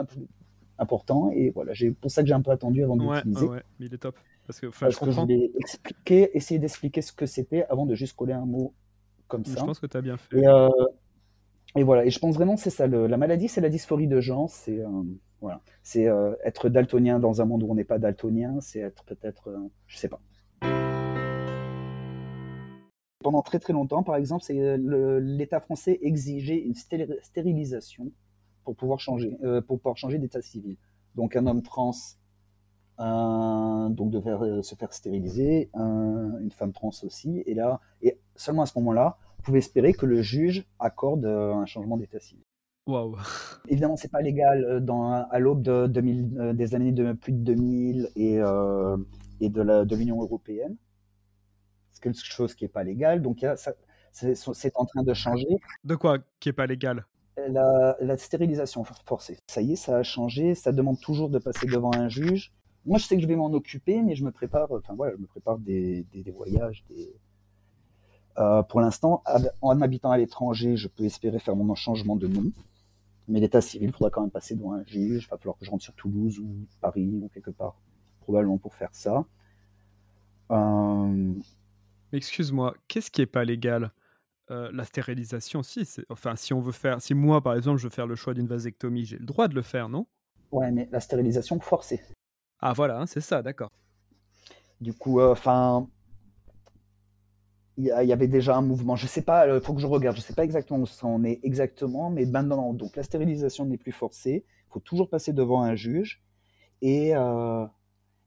Speaker 2: important et voilà, c'est pour ça que j'ai un peu attendu avant de l'utiliser.
Speaker 3: Ouais, mais il est top parce que,
Speaker 2: parce je, que je voulais expliquer, essayer d'expliquer ce que c'était avant de juste coller un mot comme ça.
Speaker 3: Je pense que tu as bien fait.
Speaker 2: Et, euh, et, voilà, et je pense vraiment c'est ça. la maladie, c'est la dysphorie de genre. C'est euh, voilà, c'est euh, être daltonien dans un monde où on n'est pas daltonien. C'est être peut-être, je sais pas. Pendant très très longtemps, par exemple, c'est l'État français exigeait une stérilisation pour pouvoir changer, pour pouvoir changer d'état civil. Donc un homme trans donc devait se faire stériliser, une femme trans aussi, et là, et seulement à ce moment-là, pouvez espérer que le juge accorde euh, un changement d'état civil.
Speaker 3: Waouh.
Speaker 2: Évidemment, c'est pas légal euh, dans, à l'aube de 2000, euh, des années de plus de 2000 et, et de l'Union européenne. C'est quelque chose qui est pas légal. Donc, c'est en train de changer.
Speaker 3: De quoi qui est pas légal?
Speaker 2: La, la, stérilisation forcée. Ça y est, ça a changé. Ça demande toujours de passer devant un juge. Moi, je sais que je vais m'en occuper, mais je me prépare. Enfin voilà, je me prépare des, des, des voyages, des, euh, pour l'instant, en habitant à l'étranger, je peux espérer faire mon changement de nom. Mais l'état civil, il faudra quand même passer devant un juge. Il va falloir que je rentre sur Toulouse ou Paris ou quelque part, probablement pour faire ça. Euh...
Speaker 3: Excuse-moi, qu'est-ce qui est pas légal? Euh, La stérilisation, si. Enfin, si on veut faire, si moi, par exemple, je veux faire le choix d'une vasectomie, j'ai le droit de le faire, non?
Speaker 2: Ouais, mais la stérilisation forcée.
Speaker 3: Ah voilà, hein, c'est ça, d'accord.
Speaker 2: Du coup, enfin, il y, avait déjà un mouvement. Je sais pas, il euh, faut que je regarde. Je sais pas exactement où ça en est exactement, mais maintenant, donc la stérilisation n'est plus forcée. Il faut toujours passer devant un juge et euh,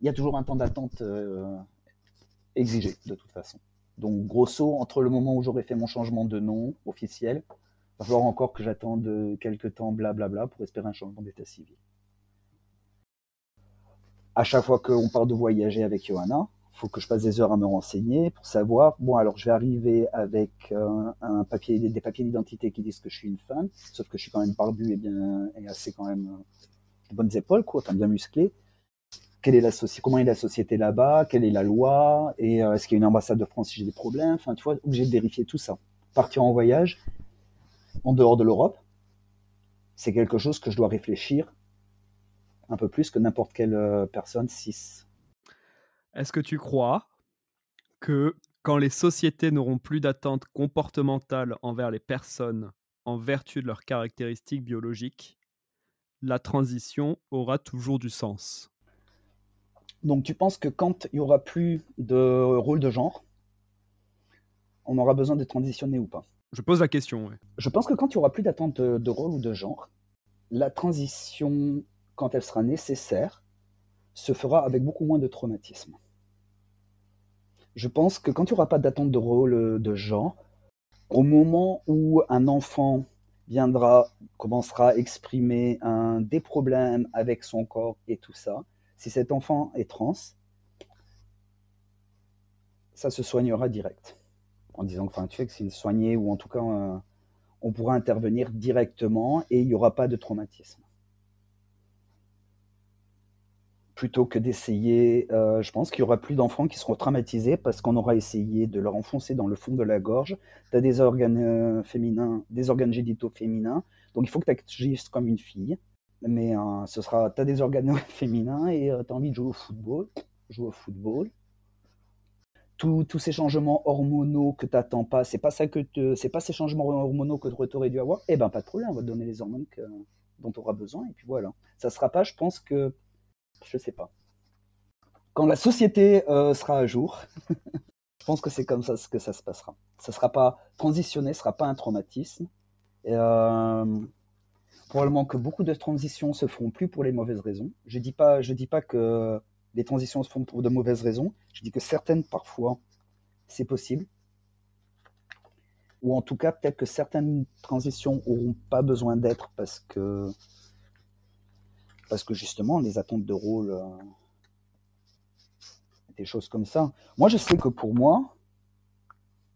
Speaker 2: il y a toujours un temps d'attente euh, exigé de toute façon. Donc grosso, entre le moment où j'aurai fait mon changement de nom officiel, il va falloir encore que j'attende quelques temps, blablabla, pour espérer un changement d'état civil. À chaque fois qu'on part de voyager avec Johanna, faut que je passe des heures à me renseigner pour savoir. Bon, alors je vais arriver avec euh, des, papiers d'identité qui disent que je suis une femme, sauf que je suis quand même barbu et bien et assez quand même euh, de bonnes épaules, quoi, enfin bien musclé. Quelle est la comment est la société là-bas, quelle est la loi, et euh, est-ce qu'il y a une ambassade de France si j'ai des problèmes? Enfin, tu vois, obligé de vérifier tout ça. Partir en voyage en dehors de l'Europe, c'est quelque chose que je dois réfléchir un peu plus que n'importe quelle personne cis
Speaker 3: est-ce que tu crois que quand les sociétés n'auront plus d'attentes comportementales envers les personnes en vertu de leurs caractéristiques biologiques, la transition aura toujours du sens?
Speaker 2: Donc tu penses que quand il n'y aura plus de rôle de genre, on aura besoin de transitionner ou pas?
Speaker 3: Je pose la question, oui.
Speaker 2: Je pense que quand il n'y aura plus d'attente de rôle ou de genre, la transition, quand elle sera nécessaire, se fera avec beaucoup moins de traumatisme je pense que quand il n'y aura pas d'attente de rôle euh, de genre, au moment où un enfant viendra, commencera à exprimer des problèmes avec son corps et tout ça, si cet enfant est trans, ça se soignera direct. En disant que, enfin, tu sais que c'est soigné ou en tout cas, euh, on pourra intervenir directement et il n'y aura pas de traumatisme. Plutôt que d'essayer, euh, je pense qu'il y aura plus d'enfants qui seront traumatisés parce qu'on aura essayé de leur enfoncer dans le fond de la gorge. Tu as des organes euh, féminins, des organes génitaux féminins, donc il faut que tu agisses comme une fille. Mais euh, ce sera, tu as des organes féminins et tu as envie de jouer au football, joue au football tous ces changements hormonaux que tu n'attends pas, c'est pas ça que c'est pas ces changements hormonaux que tu aurais dû avoir, eh ben pas de problème, on va te donner les hormones dont tu auras besoin et puis voilà. Ça sera pas, je pense que, je sais pas. Quand la société euh, sera à jour, je pense que c'est comme ça que ça se passera. Ça sera pas transitionné, ce sera pas un traumatisme. Euh, probablement que beaucoup de transitions se feront plus pour les mauvaises raisons. Je dis pas, je dis pas que les transitions se font pour de mauvaises raisons. Je dis que certaines, parfois, c'est possible. Ou en tout cas, peut-être que certaines transitions n'auront pas besoin d'être parce que, parce que justement, les attentes de rôle, euh, des choses comme ça. Moi, je sais que pour moi,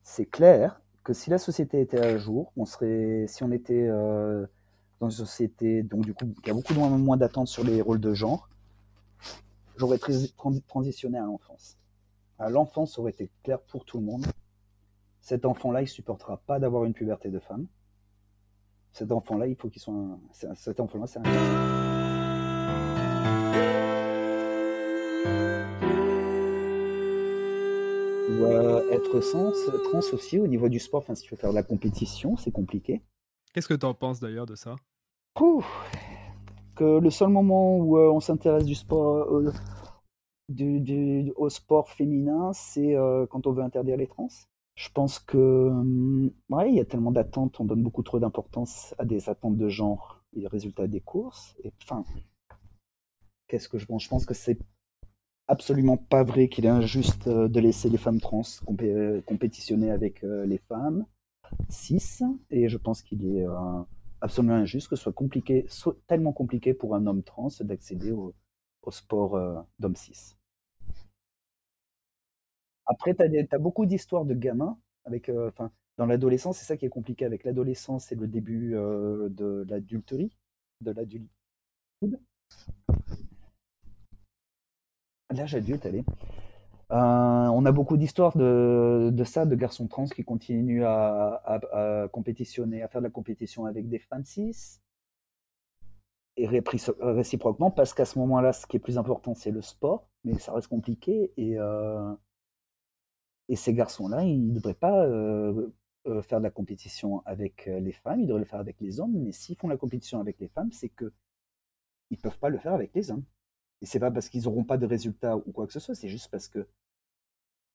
Speaker 2: c'est clair que si la société était à jour, on serait, si on était euh, dans une société, donc du coup, y a beaucoup moins, d'attentes sur les rôles de genre, j'aurais transitionné à l'enfance. À l'enfance, aurait été clair pour tout le monde. Cet enfant-là, il supportera pas d'avoir une puberté de femme. Cet enfant-là, il faut qu'il soit un... Cet enfant-là, c'est un... Ou euh, être trans aussi au niveau du sport, enfin si tu veux faire de la compétition, c'est compliqué.
Speaker 3: Qu'est-ce que tu en penses d'ailleurs de ça?
Speaker 2: Que le seul moment où euh, on s'intéresse du sport, euh, du, au sport féminin, c'est euh, quand on veut interdire les trans. Je pense que, hum, ouais, il y a tellement d'attentes, on donne beaucoup trop d'importance à des attentes de genre et résultats des courses. Et enfin, qu'est-ce que je pense? Je pense que c'est absolument pas vrai qu'il est injuste de laisser les femmes trans compétitionner avec les femmes cis. Et je pense qu'il est absolument injuste que ce soit compliqué, tellement compliqué pour un homme trans d'accéder au, sport euh, d'homme cis. Après, tu as, beaucoup d'histoires de gamins avec, euh, dans l'adolescence, c'est ça qui est compliqué avec l'adolescence, c'est le début euh, de l'adulterie, de l'adulte. L'âge adulte, allez. Euh, on a beaucoup d'histoires de, ça, de garçons trans qui continuent à, compétitionner, à faire de la compétition avec des femmes cis. Et réciproquement, parce qu'à ce moment-là, ce qui est plus important, c'est le sport, mais ça reste compliqué. Et, euh, ces garçons-là, ils ne devraient pas euh, faire de la compétition avec les femmes, ils devraient le faire avec les hommes. Mais s'ils font la compétition avec les femmes, c'est que ils peuvent pas le faire avec les hommes. Et c'est pas parce qu'ils n'auront pas de résultats ou quoi que ce soit, c'est juste parce que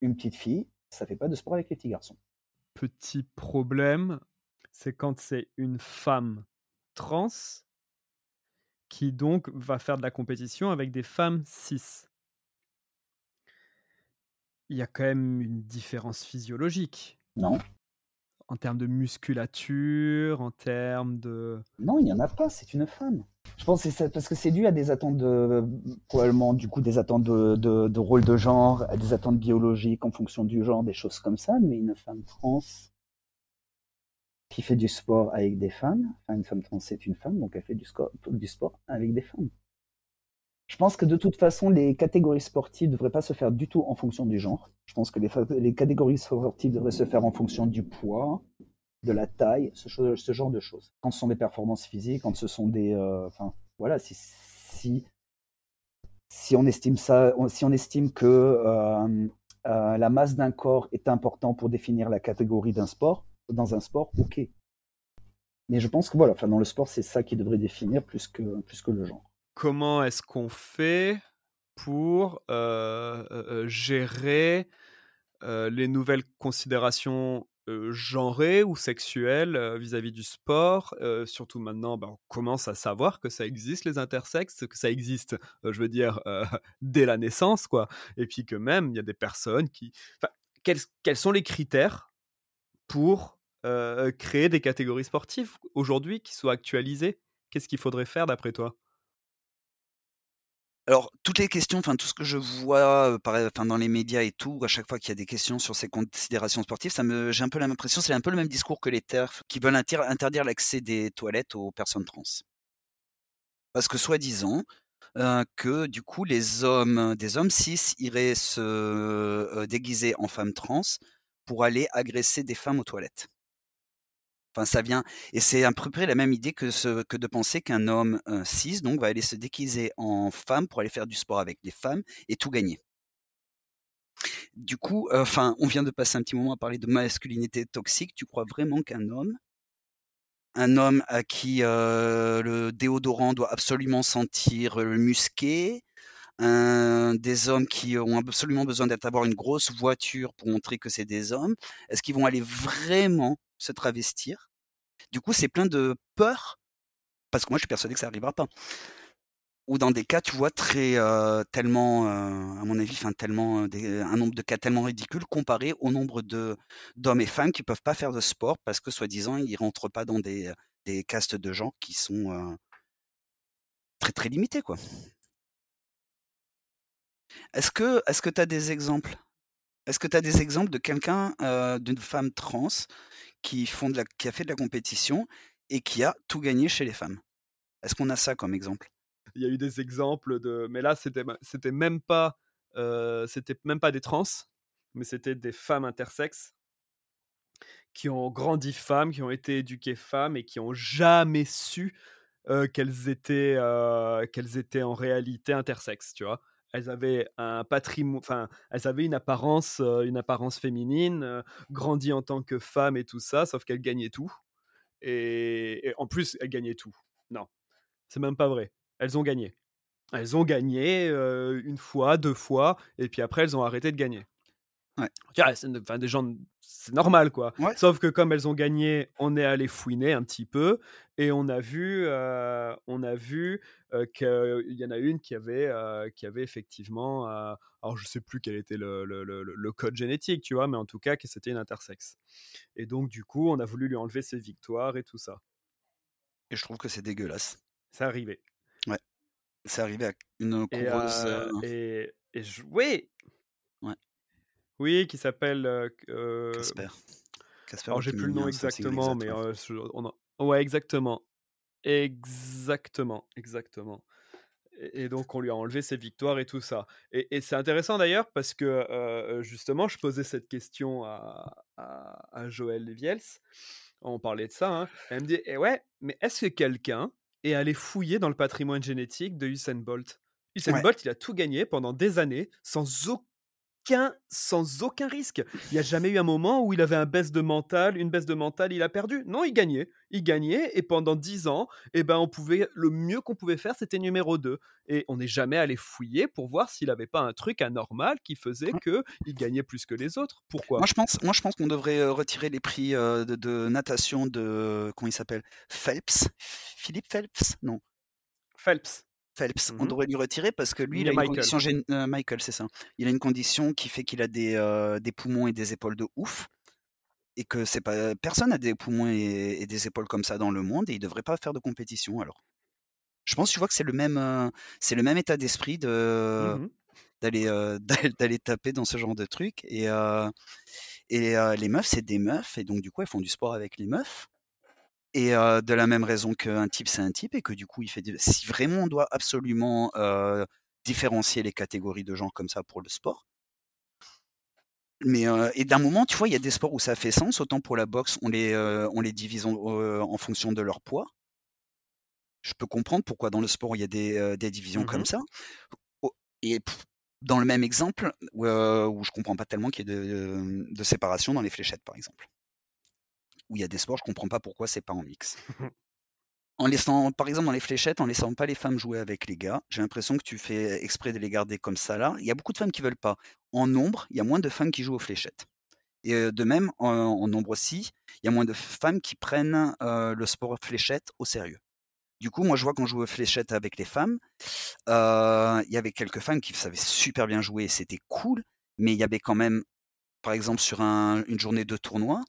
Speaker 2: une petite fille, ça fait pas de sport avec les petits garçons.
Speaker 3: Petit problème, c'est quand c'est une femme trans qui donc va faire de la compétition avec des femmes cis. Il y a quand même une différence physiologique.
Speaker 2: Non.
Speaker 3: En termes de musculature, en termes de...
Speaker 2: Non, il n'y en a pas, c'est une femme. Je pense que c'est parce que c'est dû à des attentes de, probablement du coup des attentes de, rôle de genre, à des attentes biologiques en fonction du genre, des choses comme ça. Mais une femme trans qui fait du sport avec des femmes, enfin une femme trans c'est une femme, donc elle fait du sport avec des femmes. Je pense que de toute façon, les catégories sportives ne devraient pas se faire du tout en fonction du genre. Je pense que les, catégories sportives devraient se faire en fonction du poids, de la taille, ce, genre de choses. Quand ce sont des performances physiques, quand ce sont des... Euh, voilà, si, on estime que euh, euh, la masse d'un corps est important pour définir la catégorie d'un sport, dans un sport, ok. Mais je pense que voilà, enfin, dans le sport, c'est ça qui devrait définir plus que, plus que le genre.
Speaker 3: Comment est-ce qu'on fait pour gérer les nouvelles considérations euh, genré ou sexuel euh, vis-à-vis du sport. Surtout maintenant, bah, on commence à savoir que ça existe les intersexes, que ça existe, je veux dire, dès la naissance, quoi. Et puis que même, il y a des personnes qui... quels, sont les critères pour créer des catégories sportives aujourd'hui qui soient actualisées? Qu'est-ce qu'il faudrait faire d'après toi?
Speaker 2: Alors, toutes les questions, enfin tout ce que je vois dans les médias et tout, à chaque fois qu'il y a des questions sur ces considérations sportives, ça me, j'ai un peu l'impression, c'est un peu le même discours que les TERF qui veulent interdire l'accès des toilettes aux personnes trans. Parce que soi-disant, que du coup les hommes, des hommes cis iraient se déguiser en femmes trans pour aller agresser des femmes aux toilettes. Enfin, ça vient et c'est à peu près la même idée que, de penser qu'un homme cis donc va aller se déguiser en femme pour aller faire du sport avec les femmes et tout gagner. Du coup, enfin, on vient de passer un petit moment à parler de masculinité toxique. Tu crois vraiment qu'un homme, un homme à qui le déodorant doit absolument sentir musqué, un, des hommes qui ont absolument besoin d'avoir une grosse voiture pour montrer que c'est des hommes, est-ce qu'ils vont aller vraiment se travestir? Du coup, c'est plein de peur, parce que moi, je suis persuadé que ça n'arrivera pas. Ou dans des cas, tu vois, très tellement, à mon avis, tellement un nombre de cas tellement ridicule comparé au nombre d'hommes et femmes qui peuvent pas faire de sport parce que soi-disant ils rentrent pas dans des castes de gens qui sont très très limités quoi. Est-ce que est-ce que tu as des exemples? Est-ce que tu as des exemples de quelqu'un d'une femme trans qui, font de la, qui a fait de la compétition et qui a tout gagné chez les femmes. Est-ce qu'on a ça comme exemple?
Speaker 3: Il y a eu des exemples de, mais là c'était c'était même pas euh, même pas des trans, mais c'était des femmes intersexes qui ont grandi femmes, qui ont été éduquées femmes et qui ont jamais su euh, qu'elles étaient euh, qu'elles étaient en réalité intersexes, tu vois? Elles avaient un patrimoine, enfin, elles avaient une apparence, une apparence féminine, grandi en tant que femme et tout ça, sauf qu'elles gagnaient tout. Et, en plus, elles gagnaient tout. Non, c'est même pas vrai. Elles ont gagné. Elles ont gagné une fois, deux fois, et puis après, elles ont arrêté de gagner.
Speaker 2: Ouais.
Speaker 3: Enfin, des gens, c'est normal quoi. Sauf que comme elles ont gagné, on est allé fouiner un petit peu et on a vu, euh, on a vu euh, qu'il y en a une qui avait, euh, qui avait effectivement, alors je sais plus quel était le, le, le, code génétique, tu vois, mais en tout cas que c'était une intersexe. Et donc du coup, on a voulu lui enlever ses victoires et tout ça.
Speaker 2: Et je trouve que c'est dégueulasse.
Speaker 3: C'est arrivé.
Speaker 2: Ouais. C'est arrivé à une coureuse.
Speaker 3: Et, et, je... oui, oui, qui s'appelle.
Speaker 2: Casper.
Speaker 3: Casper. Alors, j'ai plus le nom exactement, mais. on Ouais, exactement. Exactement, exactement. Et, donc, on lui a enlevé ses victoires et tout ça. Et, c'est intéressant d'ailleurs parce que justement, je posais cette question à, à, Joël Leviels. On parlait de ça. Hein. Elle me dit eh Ouais, mais est-ce que quelqu'un est allé fouiller dans le patrimoine génétique de Usain Bolt? Usain Bolt, il a tout gagné pendant des années sans aucun sans aucun risque. Il n'y a jamais eu un moment où il avait un baisse de mental, une baisse de mental, il a perdu. Non, il gagnait. Il gagnait et pendant dix ans, eh ben, on pouvait, le mieux qu'on pouvait faire, c'était numéro 2. Et on n'est jamais allé fouiller pour voir s'il n'avait pas un truc anormal qui faisait mmh. qu'il gagnait plus que les autres. Pourquoi?
Speaker 2: Moi, je pense, moi, je pense qu'on devrait euh, retirer les prix euh, de, natation de. Comment il s'appelle? Phelps? Philippe Phelps? Non.
Speaker 3: Phelps.
Speaker 2: Phelps, on mmh devrait lui retirer parce que lui, il, a, une condition euh, Michael, c'est ça. Il a une condition qui fait qu'il a des, euh, des poumons et des épaules de ouf et que c'est pas personne n'a des poumons et, des épaules comme ça dans le monde et il devrait pas faire de compétition alors. Je pense, tu vois que c'est le même euh, c'est le même état d'esprit de mmh d'aller d'aller taper dans ce genre de truc et et les meufs c'est des meufs et donc du coup elles font du sport avec les meufs et de la même raison qu'un type, c'est un type, et que du coup, il fait. Si vraiment on doit absolument différencier les catégories de gens comme ça pour le sport, mais et d'un moment, tu vois, il y a des sports où ça fait sens. Autant pour la boxe, on les on les divise en, fonction de leur poids. Je peux comprendre pourquoi dans le sport il y a des, des divisions comme mmh ça. Et dans le même exemple, où, où je comprends pas tellement qu'il y ait de, de séparation dans les fléchettes, par exemple où il y a des sports, je comprends pas pourquoi c'est pas en mix. en laissant, par exemple, dans les fléchettes, en laissant pas les femmes jouer avec les gars, j'ai l'impression que tu fais exprès de les garder comme ça là. Il y a beaucoup de femmes qui veulent pas. En nombre, il y a moins de femmes qui jouent aux fléchettes. Et de même, en, nombre aussi, il y a moins de femmes qui prennent le sport fléchette au sérieux. Du coup, moi, je vois quand je joue aux fléchettes avec les femmes, il y avait quelques femmes qui savaient super bien jouer, c'était cool, mais il y avait quand même, par exemple, sur une journée de tournoi,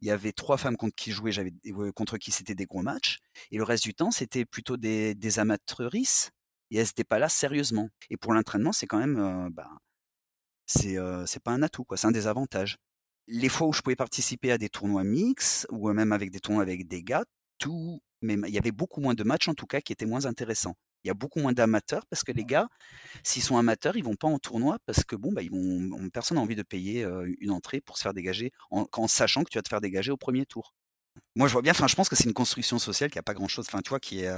Speaker 2: il y avait trois femmes contre qui j'avais contre qui c'était des gros matchs, et le reste du temps c'était plutôt des, des amateurices et elles se pas là sérieusement. Et pour l'entraînement, c'est quand même, bah, c'est c'est pas un atout, quoi, c'est un désavantage. Les fois où je pouvais participer à des tournois mix ou même avec des tournois avec des gars, tout, mais il y avait beaucoup moins de matchs en tout cas qui étaient moins intéressants. Il y a beaucoup moins d'amateurs parce que les gars, s'ils sont amateurs, ils vont pas en tournoi parce que bon, bah, ils vont, personne n'a envie de payer une entrée pour se faire dégager en, sachant que tu vas te faire dégager au premier tour. Moi, je vois bien. Enfin, je pense que c'est une construction sociale qui a pas grand chose. Enfin, tu vois, qui est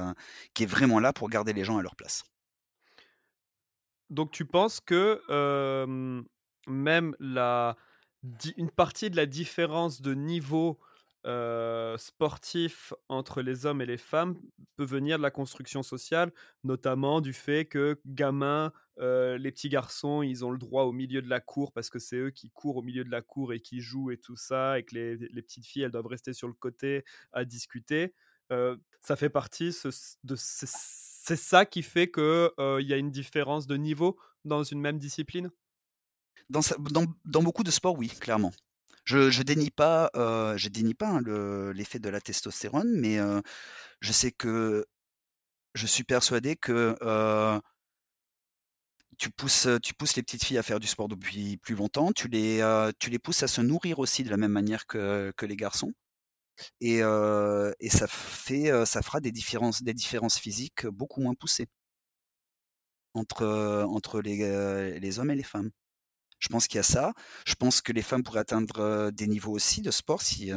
Speaker 2: qui est vraiment là pour garder les gens à leur place.
Speaker 3: Donc, tu penses que même la une partie de la différence de niveau sportif entre les hommes et les femmes peut venir de la construction sociale, notamment du fait que gamins, les petits garçons, ils ont le droit au milieu de la cour parce que c'est eux qui courent au milieu de la cour et qui jouent et tout ça, et que les, petites filles, elles doivent rester sur le côté à discuter. ça fait partie de c'est ça qui fait qu'il il y a une différence de niveau dans une même discipline?
Speaker 2: Dans beaucoup de sports, oui, clairement. Je, je dénie pas, euh, je pas hein, l'effet de la testostérone, mais euh, je sais que je suis persuadé que euh, tu pousses, tu les petites filles à faire du sport depuis plus longtemps. Tu les, tu les pousses à se nourrir aussi de la même manière que, que les garçons. Et, ça fait, ça fera des différences, des différences physiques beaucoup moins poussées entre, entre les hommes et les femmes. Je pense qu'il y a ça. Je pense que les femmes pourraient atteindre des niveaux aussi de sport si,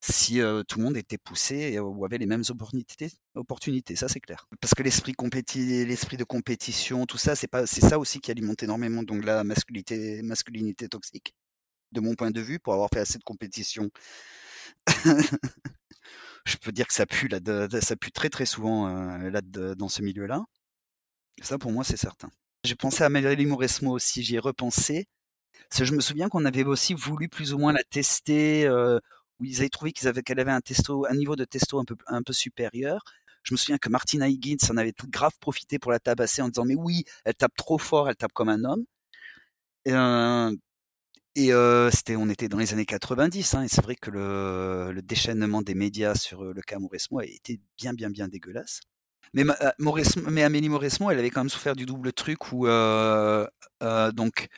Speaker 2: si tout le monde était poussé ou avait les mêmes opportunités. ça, c'est clair. Parce que l'esprit l'esprit de compétition, tout ça, c'est ça aussi qui alimente énormément donc la masculinité, masculinité toxique. De mon point de vue, pour avoir fait assez de compétition, je peux dire que ça pue là, ça pue très très souvent là dans ce milieu-là. Ça, pour moi, c'est certain. J'ai pensé à Magali Mauresmo aussi, j'y ai repensé. Je me souviens qu'on avait aussi voulu plus ou moins la tester, euh, où ils avaient trouvé qu'elle avait un testo, un niveau de testo un peu, supérieur. Je me souviens que Martina Higgins en avait grave profité pour la tabasser en disant mais oui, elle tape trop fort, elle tape comme un homme. Et, euh, euh, on était dans les années 90, hein, et c'est vrai que le, le, déchaînement des médias sur le cas Mauresmo a été bien, bien, bien dégueulasse. Mais, euh, mais Amélie Mauresmo, elle avait quand même souffert du double truc où euh, euh, donc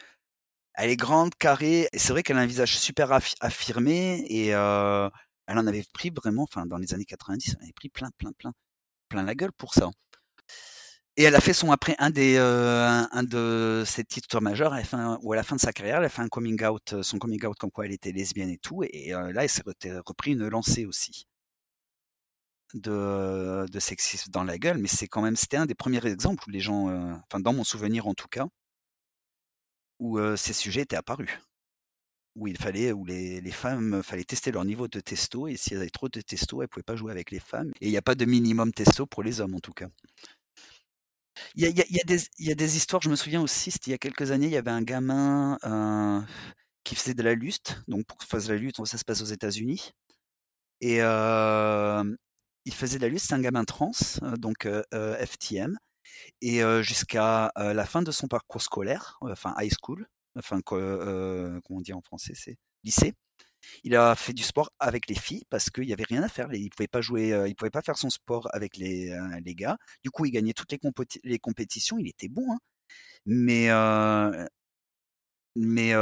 Speaker 2: elle est grande, carrée, c'est vrai qu'elle a un visage super affirmé et elle en avait pris vraiment, enfin dans les années 90, elle avait pris plein, plein, plein, plein la gueule pour ça. Et elle a fait son après un de ses titres majeurs, elle à la fin de sa carrière, elle a fait un coming out, son coming out comme quoi elle était lesbienne et tout, et, là elle s'est repris une lancée aussi de, sexisme dans la gueule, mais c'est quand même, c'était un des premiers exemples où les gens, euh, enfin dans mon souvenir en tout cas, où euh, ces sujets étaient apparus, où il fallait, où les, les femmes, fallait tester leur niveau de testo, et si elles avaient trop de testo, elles pouvaient pas jouer avec les femmes, et il n'y a pas de minimum testo pour les hommes en tout cas. Il y a, y, a, y, a y a, des, histoires, je me souviens aussi, il y a quelques années, il y avait un gamin euh, qui faisait de la lutte, donc pour faire de la lutte, ça se passe aux États-Unis. Et, il faisait de la lutte, c'est un gamin trans, euh, donc euh, euh, FTM, et jusqu'à la fin de son parcours scolaire, enfin high school, enfin comment on dit en français, c'est lycée. Il a fait du sport avec les filles parce qu'il n'y avait rien à faire. Il pouvait pas jouer, il pouvait pas faire son sport avec les, les gars. Du coup, il gagnait toutes les, les compétitions. Il était bon, hein. mais mais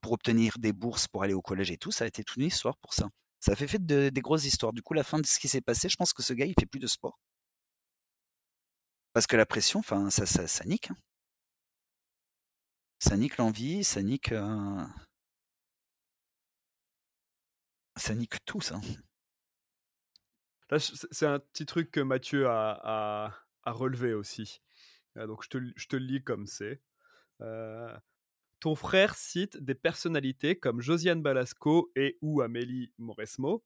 Speaker 2: pour obtenir des bourses pour aller au collège et tout, ça a été toute une histoire pour ça. Ça fait fait de, des grosses histoires. Du coup, la fin de ce qui s'est passé, je pense que ce gars, il fait plus de sport. Parce que la pression, enfin, ça, ça, ça nique. Hein. Ça nique l'envie, ça nique. Euh ça nique tout, ça.
Speaker 3: Là, c'est un petit truc que Mathieu a, relevé aussi. Euh, donc, je te, je te le lis comme c'est. Euh, ton frère cite des personnalités comme Josiane Balasco et ou Amélie Mauresmo.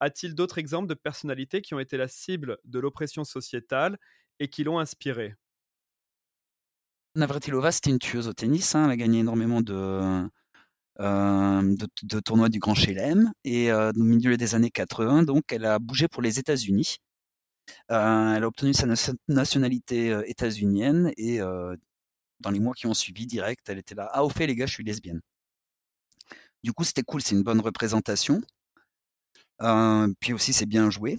Speaker 3: A-t-il d'autres exemples de personnalités qui ont été la cible de l'oppression sociétale et qui l'ont inspiré
Speaker 2: Navratilova, c'était une tueuse au tennis. Hein. Elle a gagné énormément de, euh, de, tournois du Grand Chelem. Et euh, au milieu des années 80, donc, elle a bougé pour les États-Unis. Euh, elle a obtenu sa nationalité états-unienne et dans les mois qui ont suivi direct, elle était là. Ah, au fait, les gars, je suis lesbienne. Du coup, c'était cool, c'est une bonne représentation. puis aussi, c'est bien joué.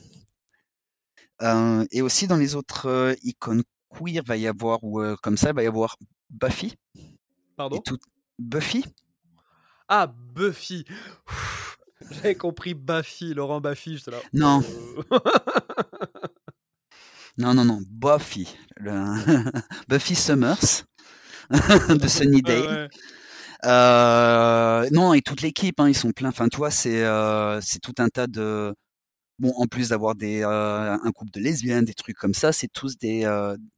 Speaker 2: et aussi, dans les autres icônes queer, va y avoir, ou comme ça, il va y avoir Buffy.
Speaker 3: Pardon?
Speaker 2: tout... Buffy
Speaker 3: Ah, Buffy J'avais compris Buffy, Laurent Buffy, j'étais là.
Speaker 2: Non. non, non, non, Buffy. Buffy Summers de Sunny Day. Euh, non, et toute l'équipe, hein, ils sont pleins. Enfin, tu vois, c'est euh, c'est tout un tas de. Bon, en plus d'avoir des euh, un couple de lesbiennes, des trucs comme ça, c'est tous des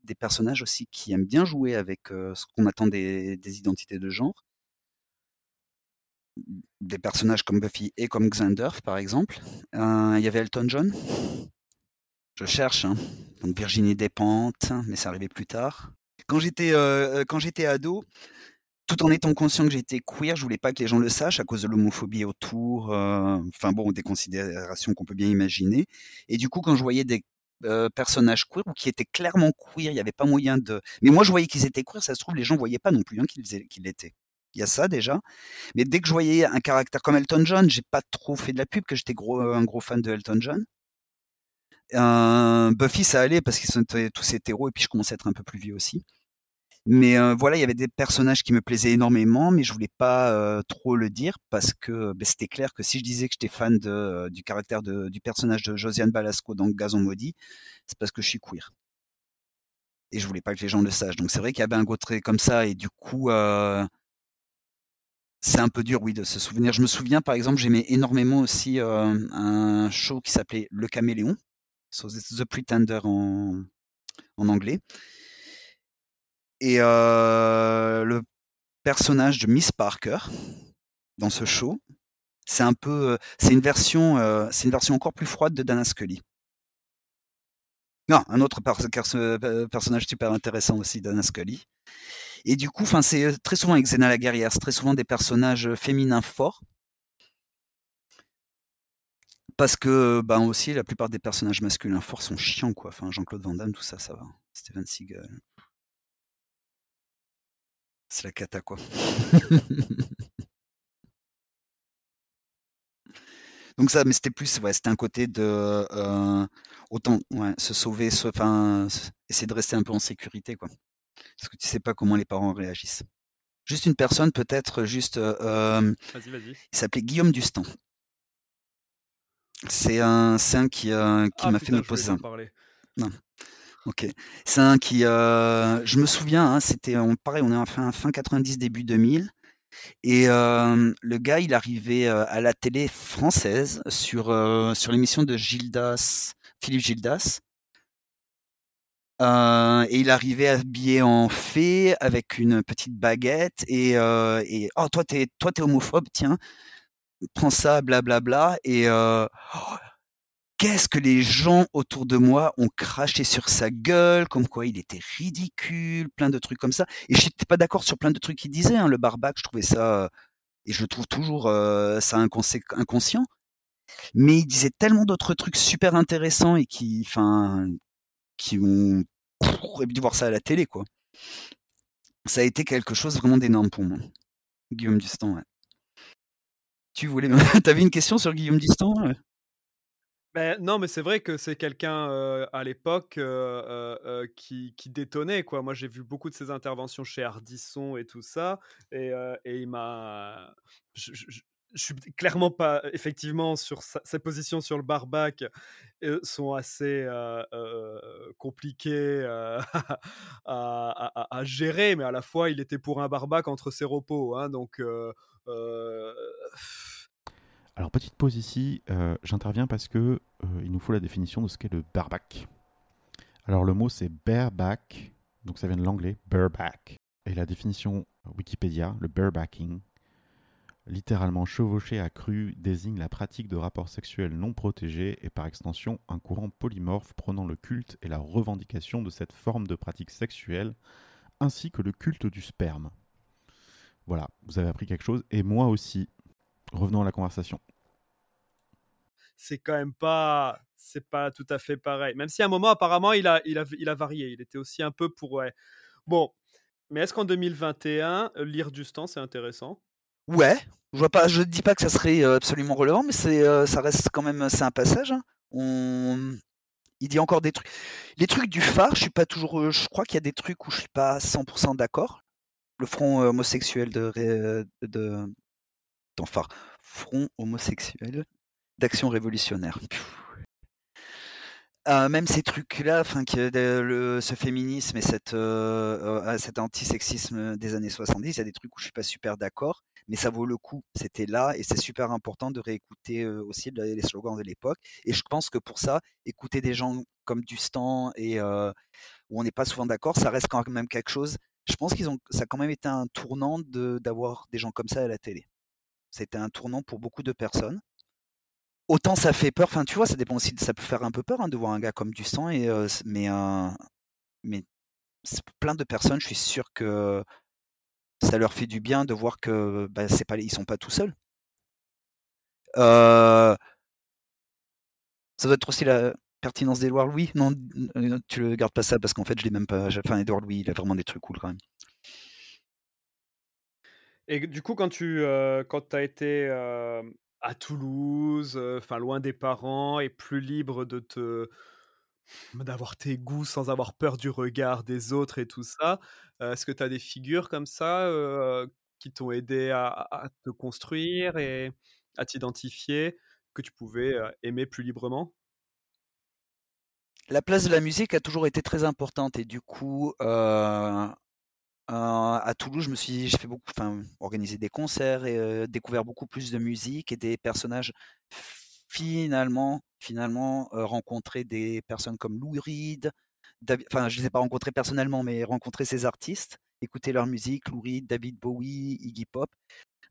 Speaker 2: des personnages aussi qui aiment bien jouer avec ce qu'on attend des, des identités de genre. Des personnages comme Buffy et comme Xander, par exemple. Il y avait Elton John. Je cherche, hein. donc Virginie Despentes, mais ça arrivait plus tard. Quand j'étais quand j'étais ado, tout en étant conscient que j'étais queer, je voulais pas que les gens le sachent à cause de l'homophobie autour, enfin bon, des considérations qu'on peut bien imaginer. Et du coup, quand je voyais des personnages queer ou qui étaient clairement queer, il n'y avait pas moyen de. Mais moi, je voyais qu'ils étaient queer, ça se trouve, les gens voyaient pas non plus hein, qu'ils l'étaient. Il y a ça déjà. Mais dès que je voyais un caractère comme Elton John, j'ai pas trop fait de la pub, que j'étais gros, un gros fan de Elton John. Buffy, ça allait parce qu'ils sont tous hétéros et puis je commençais à être un peu plus vieux aussi. Mais voilà, il y avait des personnages qui me plaisaient énormément, mais je voulais pas trop le dire parce que ben, c'était clair que si je disais que j'étais fan de, du caractère du personnage de Josiane Balasco dans Gazon maudit, c'est parce que je suis queer. Et je voulais pas que les gens le sachent. Donc c'est vrai qu'il y avait un gros comme ça et du coup c'est un peu dur, oui, de se souvenir. Je me souviens, par exemple, j'aimais énormément aussi un show qui s'appelait Le Caméléon, The Pretender en, anglais. Et le personnage de Miss Parker dans ce show, c'est un peu, c'est une version, c'est une version encore plus froide de Dana Scully. Non, un autre personnage super intéressant aussi, Dana Scully. Et du coup, c'est très souvent avec Xena la guerrière, c'est très souvent des personnages féminins forts. Parce que, ben aussi, la plupart des personnages masculins forts sont chiants, quoi. Enfin, Jean-Claude Van Damme, tout ça, ça va. Steven Seagal. C'est la cata, quoi. Donc ça, mais c'était plus, ouais, c'était un côté de euh, autant ouais, se sauver, enfin, essayer de rester un peu en sécurité, quoi. Parce que tu sais pas comment les parents réagissent. Juste une personne, peut-être juste. Euh, euh
Speaker 3: vas-y, vas-y.
Speaker 2: Il s'appelait Guillaume Dustan. C'est un, un qui, euh, qui ah, m'a fait me poser un. Non. Ok. C'est un qui, euh, je me souviens, hein, c'était on, pareil, on est en fin, fin 90, début 2000. Et euh, le gars, il arrivait euh, à la télé française sur, sur l'émission de Gildas, Philippe Gildas. et il arrivait habillé en fée avec une petite baguette et, et oh toi t'es toi t'es homophobe tiens prends ça blablabla bla, bla, et oh, qu'est-ce que les gens autour de moi ont craché sur sa gueule, comme quoi il était ridicule, plein de trucs comme ça. Et je n'étais pas d'accord sur plein de trucs qu'il disait. Hein, le barbac, je trouvais ça, et je trouve toujours euh, ça inconscient. Mais il disait tellement d'autres trucs super intéressants et qui, enfin, qui ont voir ça à la télé, quoi. Ça a été quelque chose vraiment d'énorme pour moi. Guillaume Distan, ouais. Tu voulais, t'avais une question sur Guillaume Distan
Speaker 3: ben, non, mais c'est vrai que c'est quelqu'un à l'époque qui, qui, détonnait. Quoi. Moi, j'ai vu beaucoup de ses interventions chez Ardisson et tout ça. Et, et il m'a. Je, suis clairement pas. Effectivement, sur ses positions sur le barbac sont assez compliquées à, à, à, gérer. Mais à la fois, il était pour un barbac entre ses repos. Hein, donc.
Speaker 1: Alors petite pause ici, euh, j'interviens parce que euh, il nous faut la définition de ce qu'est le bareback. Alors le mot c'est bareback, donc ça vient de l'anglais bareback. Et la définition Wikipédia, le barebacking, littéralement chevauché à cru, désigne la pratique de rapports sexuels non protégés et par extension un courant polymorphe prônant le culte et la revendication de cette forme de pratique sexuelle, ainsi que le culte du sperme. Voilà, vous avez appris quelque chose, et moi aussi, Revenons à la conversation.
Speaker 3: C'est quand même pas, c'est pas tout à fait pareil. Même si à un moment, apparemment, il a, il a, il a varié. Il était aussi un peu pour, ouais. Bon, mais est-ce qu'en 2021, lire du stand, c'est intéressant?
Speaker 2: Ouais, je vois pas, je dis pas que ça serait absolument relevant, mais c'est, ça reste quand même, c'est un passage. Hein. On, il dit encore des trucs. Les trucs du phare, je suis pas toujours, je crois qu'il y a des trucs où je suis pas 100% d'accord. Le front homosexuel de, phare, front homosexuel d'action révolutionnaire. Euh, même ces trucs-là, enfin, ce féminisme et cette, euh, euh, cet antisexisme des années 70, il y a des trucs où je suis pas super d'accord, mais ça vaut le coup. C'était là et c'est super important de réécouter aussi les slogans de l'époque. Et je pense que pour ça, écouter des gens comme Dustan et où on n'est pas souvent d'accord, ça reste quand même quelque chose. Je pense qu'ils ont, ça a quand même été un tournant d'avoir des gens comme ça à la télé. C'était un tournant pour beaucoup de personnes autant ça fait peur. Enfin, tu vois, ça dépend aussi. Ça peut faire un peu peur hein, de voir un gars comme du sang. Et mais mais plein de personnes, je suis sûr que ça leur fait du bien de voir que bah, c'est pas, ils sont pas tout seuls. ça doit être aussi la pertinence d'Edouard Louis? Non, tu le gardes pas ça parce qu'en fait, je l'ai même pas. Enfin, Edouard Louis, il a vraiment des trucs cool quand même.
Speaker 3: Et du coup, quand tu quand as été à Toulouse, enfin loin des parents et plus libre de te d'avoir tes goûts sans avoir peur du regard des autres et tout ça. Est-ce que tu as des figures comme ça qui t'ont aidé à, te construire et à t'identifier, que tu pouvais aimer plus librement?
Speaker 2: La place de la musique a toujours été très importante et du coup, à Toulouse, je me suis, j'ai fait beaucoup, enfin, organisé des concerts et découvert beaucoup plus de musique et des personnages. Finalement, finalement, rencontrer des personnes comme Lou Reed. enfin, je les ai pas rencontrés personnellement, mais rencontrer ces artistes, écouter leur musique, Lou Reed, David Bowie, Iggy Pop.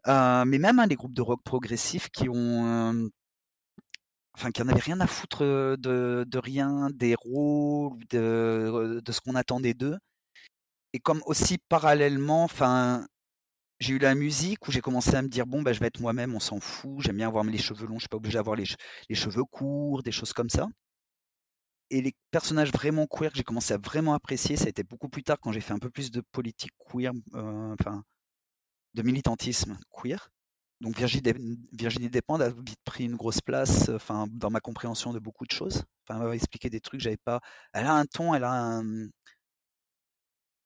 Speaker 2: mais même hein, les groupes de rock progressifs qui ont enfin qui en avaient rien à foutre de, rien, des rôles, de, ce qu'on attendait d'eux et comme aussi parallèlement, enfin, j'ai eu la musique où j'ai commencé à me dire bon bah je vais être moi-même, on s'en fout, j'aime bien avoir les cheveux longs, je suis pas obligé d'avoir les, les, cheveux courts, des choses comme ça. Et les personnages vraiment queer que j'ai commencé à vraiment apprécier, ça a été beaucoup plus tard quand j'ai fait un peu plus de politique queer, euh, enfin de militantisme queer. Donc Virginie, Despentes a vite pris une grosse place, enfin dans ma compréhension de beaucoup de choses. Enfin, elle m'a expliqué des trucs que j'avais pas. Elle a un ton, elle a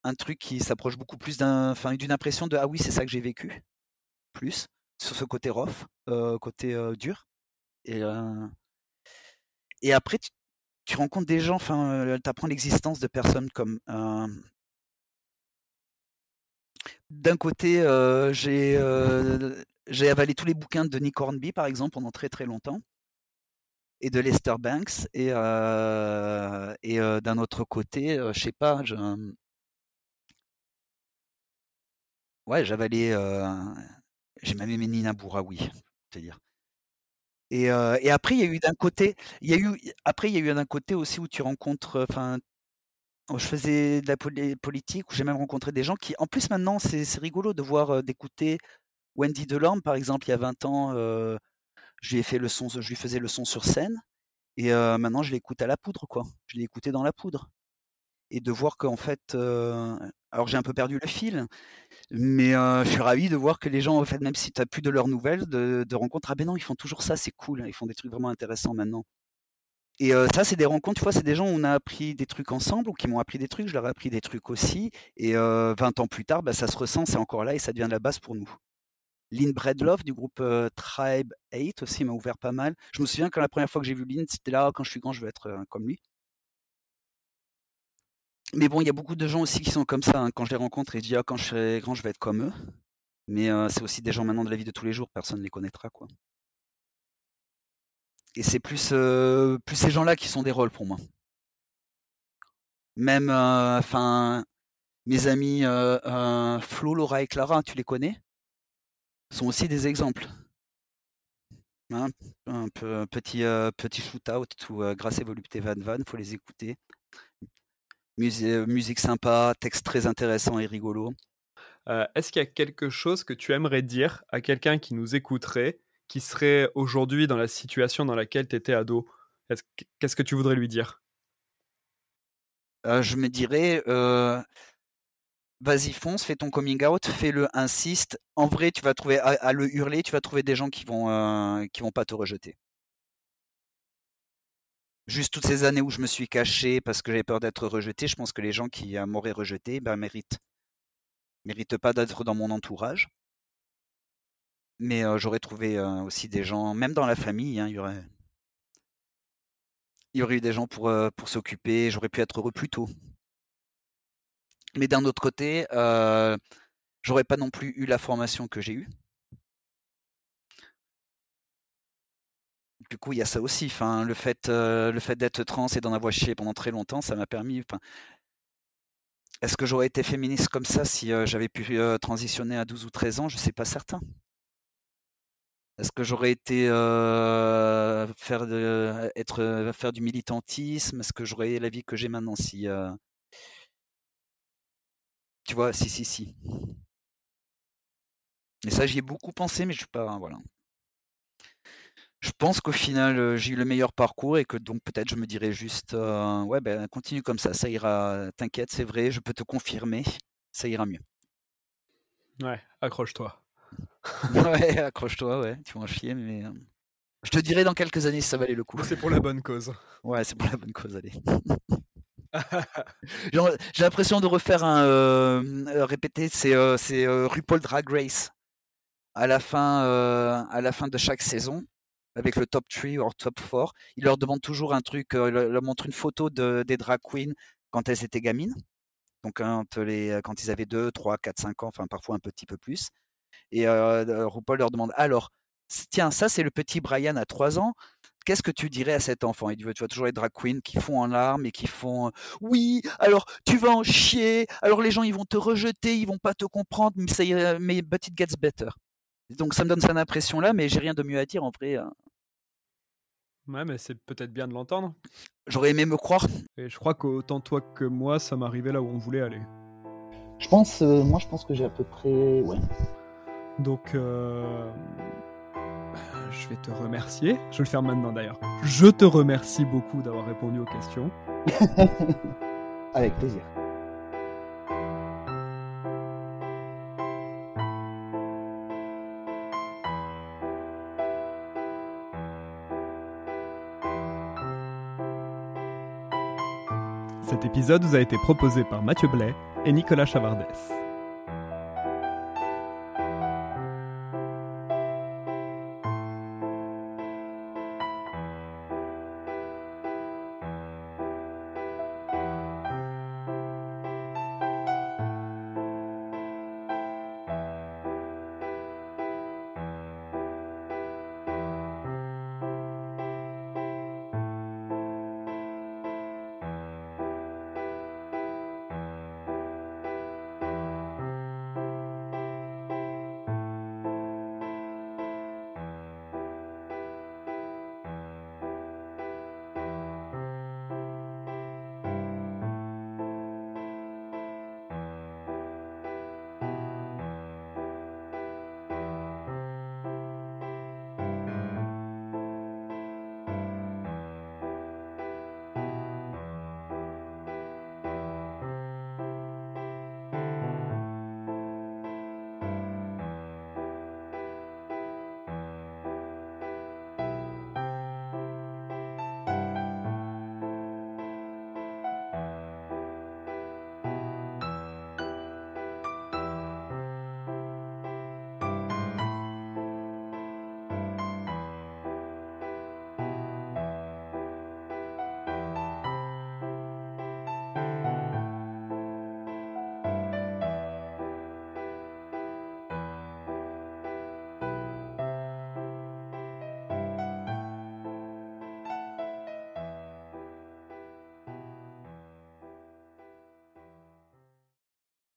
Speaker 2: un, truc qui s'approche beaucoup plus d'un, d'une impression de ah oui c'est ça que j'ai vécu, plus sur ce côté rough, euh, côté euh, dur. Et euh, après tu, rencontres des gens, enfin tu apprends l'existence de personnes comme d'un côté j'ai j'ai avalé tous les bouquins de Nick Hornby par exemple pendant très très longtemps et de Lester Banks et et d'un autre côté je sais pas je, Ouais, j'avalais, j'ai même aimé Nina Bouraoui, c'est-à-dire. Et, et après, il y a eu d'un côté, y a eu, après, il y a eu d'un côté aussi où tu rencontres, enfin, je faisais de la politique, où j'ai même rencontré des gens qui, en plus maintenant, c'est rigolo de voir, d'écouter Wendy Delorme, par exemple, il y a 20 ans, je lui faisais le son sur scène, et maintenant je l'écoute à la poudre, quoi. Je l'ai écouté dans la poudre et de voir qu'en fait, alors j'ai un peu perdu le fil, mais je suis ravi de voir que les gens, en fait, même si tu n'as plus de leurs nouvelles, de, rencontres, ah ben non, ils font toujours ça, c'est cool, ils font des trucs vraiment intéressants maintenant. Et ça, c'est des rencontres, tu vois, c'est des gens où on a appris des trucs ensemble ou qui m'ont appris des trucs, je leur ai appris des trucs aussi. Et 20 ans plus tard, bah, ça se ressent, c'est encore là et ça devient de la base pour nous. Lynn Bredlove du groupe Tribe 8 aussi m'a ouvert pas mal. Je me souviens que la première fois que j'ai vu Lynn, c'était là, quand je suis grand, je veux être comme lui. Mais bon, il y a beaucoup de gens aussi qui sont comme ça. Hein. Quand je les rencontre et je dis ah, quand je serai grand, je vais être comme eux. Mais c'est aussi des gens maintenant de la vie de tous les jours, personne ne les connaîtra. quoi. Et c'est plus, plus ces gens-là qui sont des rôles pour moi. Même, enfin, mes amis Flo, Laura et Clara, tu les connais? Sont aussi des exemples. Hein, un peu, petit, petit shoot-out ou grâce et volupté Van Van, faut les écouter. Euh, musique sympa, texte très intéressant et rigolo.
Speaker 3: Euh, est-ce qu'il y a quelque chose que tu aimerais dire à quelqu'un qui nous écouterait, qui serait aujourd'hui dans la situation dans laquelle tu étais ado? Qu'est-ce que tu voudrais lui dire?
Speaker 2: Euh, Je me dirais, vas-y fonce, fais ton coming out, fais-le, insiste. En vrai, tu vas trouver à, le hurler, tu vas trouver des gens qui vont euh, qui vont pas te rejeter. Juste toutes ces années où je me suis caché parce que j'avais peur d'être rejeté, je pense que les gens qui euh, m'auraient rejeté, ben méritent méritent pas d'être dans mon entourage. Mais euh, j'aurais trouvé aussi des gens, même dans la famille, hein, il y aurait eu des gens pour, pour s'occuper, j'aurais pu être heureux plus tôt. Mais d'un autre côté, euh, j'aurais pas non plus eu la formation que j'ai eue. Du coup, il y a ça aussi. Le fait, d'être trans et d'en avoir chié pendant très longtemps, ça m'a permis. est-ce que j'aurais été féministe comme ça si j'avais pu transitionner à 12 ou 13 ans? Je ne sais pas certain. Est-ce que j'aurais été faire, être, faire du militantisme? Est-ce que j'aurais la vie que j'ai maintenant si, tu vois, si, si, si. Et ça, j'y ai beaucoup pensé, mais je suis pas. Voilà. Je pense qu'au final, j'ai eu le meilleur parcours et que donc peut-être je me dirais juste ouais, ben continue comme ça, ça ira. T'inquiète, c'est vrai, je peux te confirmer, ça ira mieux.
Speaker 3: Ouais, accroche-toi.
Speaker 2: ouais, accroche-toi, ouais, tu vas en chier, mais. Je te dirai dans quelques années si ça valait le coup.
Speaker 3: C'est pour la bonne cause.
Speaker 2: Ouais, c'est pour la bonne cause, allez. J'ai l'impression de refaire un euh, euh, répéter, c'est euh, RuPaul Drag Race à la fin à la fin de chaque saison avec le top 3 ou top 4. Il leur demande toujours un truc, il leur montre une photo de, des drag queens quand elles étaient gamines. Donc quand, les, quand ils avaient 2, 3, 4, 5 ans, enfin parfois un petit peu plus. Et RuPaul leur demande alors, tiens, ça c'est le petit Brian à 3 ans, qu'est-ce que tu dirais à cet enfant? Et tu vois toujours les drag queens qui font en larmes et qui font oui, alors tu vas en chier, alors les gens ils vont te rejeter, ils vont pas te comprendre, mais ça mais but it gets better. Donc ça me donne cette impression là, mais j'ai rien de mieux à dire en vrai. Hein.
Speaker 3: Ouais, mais c'est peut-être bien de l'entendre.
Speaker 2: J'aurais aimé me croire.
Speaker 3: Et je crois qu'autant toi que moi, ça m'arrivait là où on voulait aller.
Speaker 4: Je pense, euh, moi je pense que j'ai à peu près, ouais.
Speaker 3: Donc, euh, je vais te remercier. Je vais le faire maintenant d'ailleurs. Je te remercie beaucoup d'avoir répondu aux questions.
Speaker 4: Avec plaisir.
Speaker 3: Cet épisode vous a été proposé par Mathieu Blais et Nicolas Chavardès.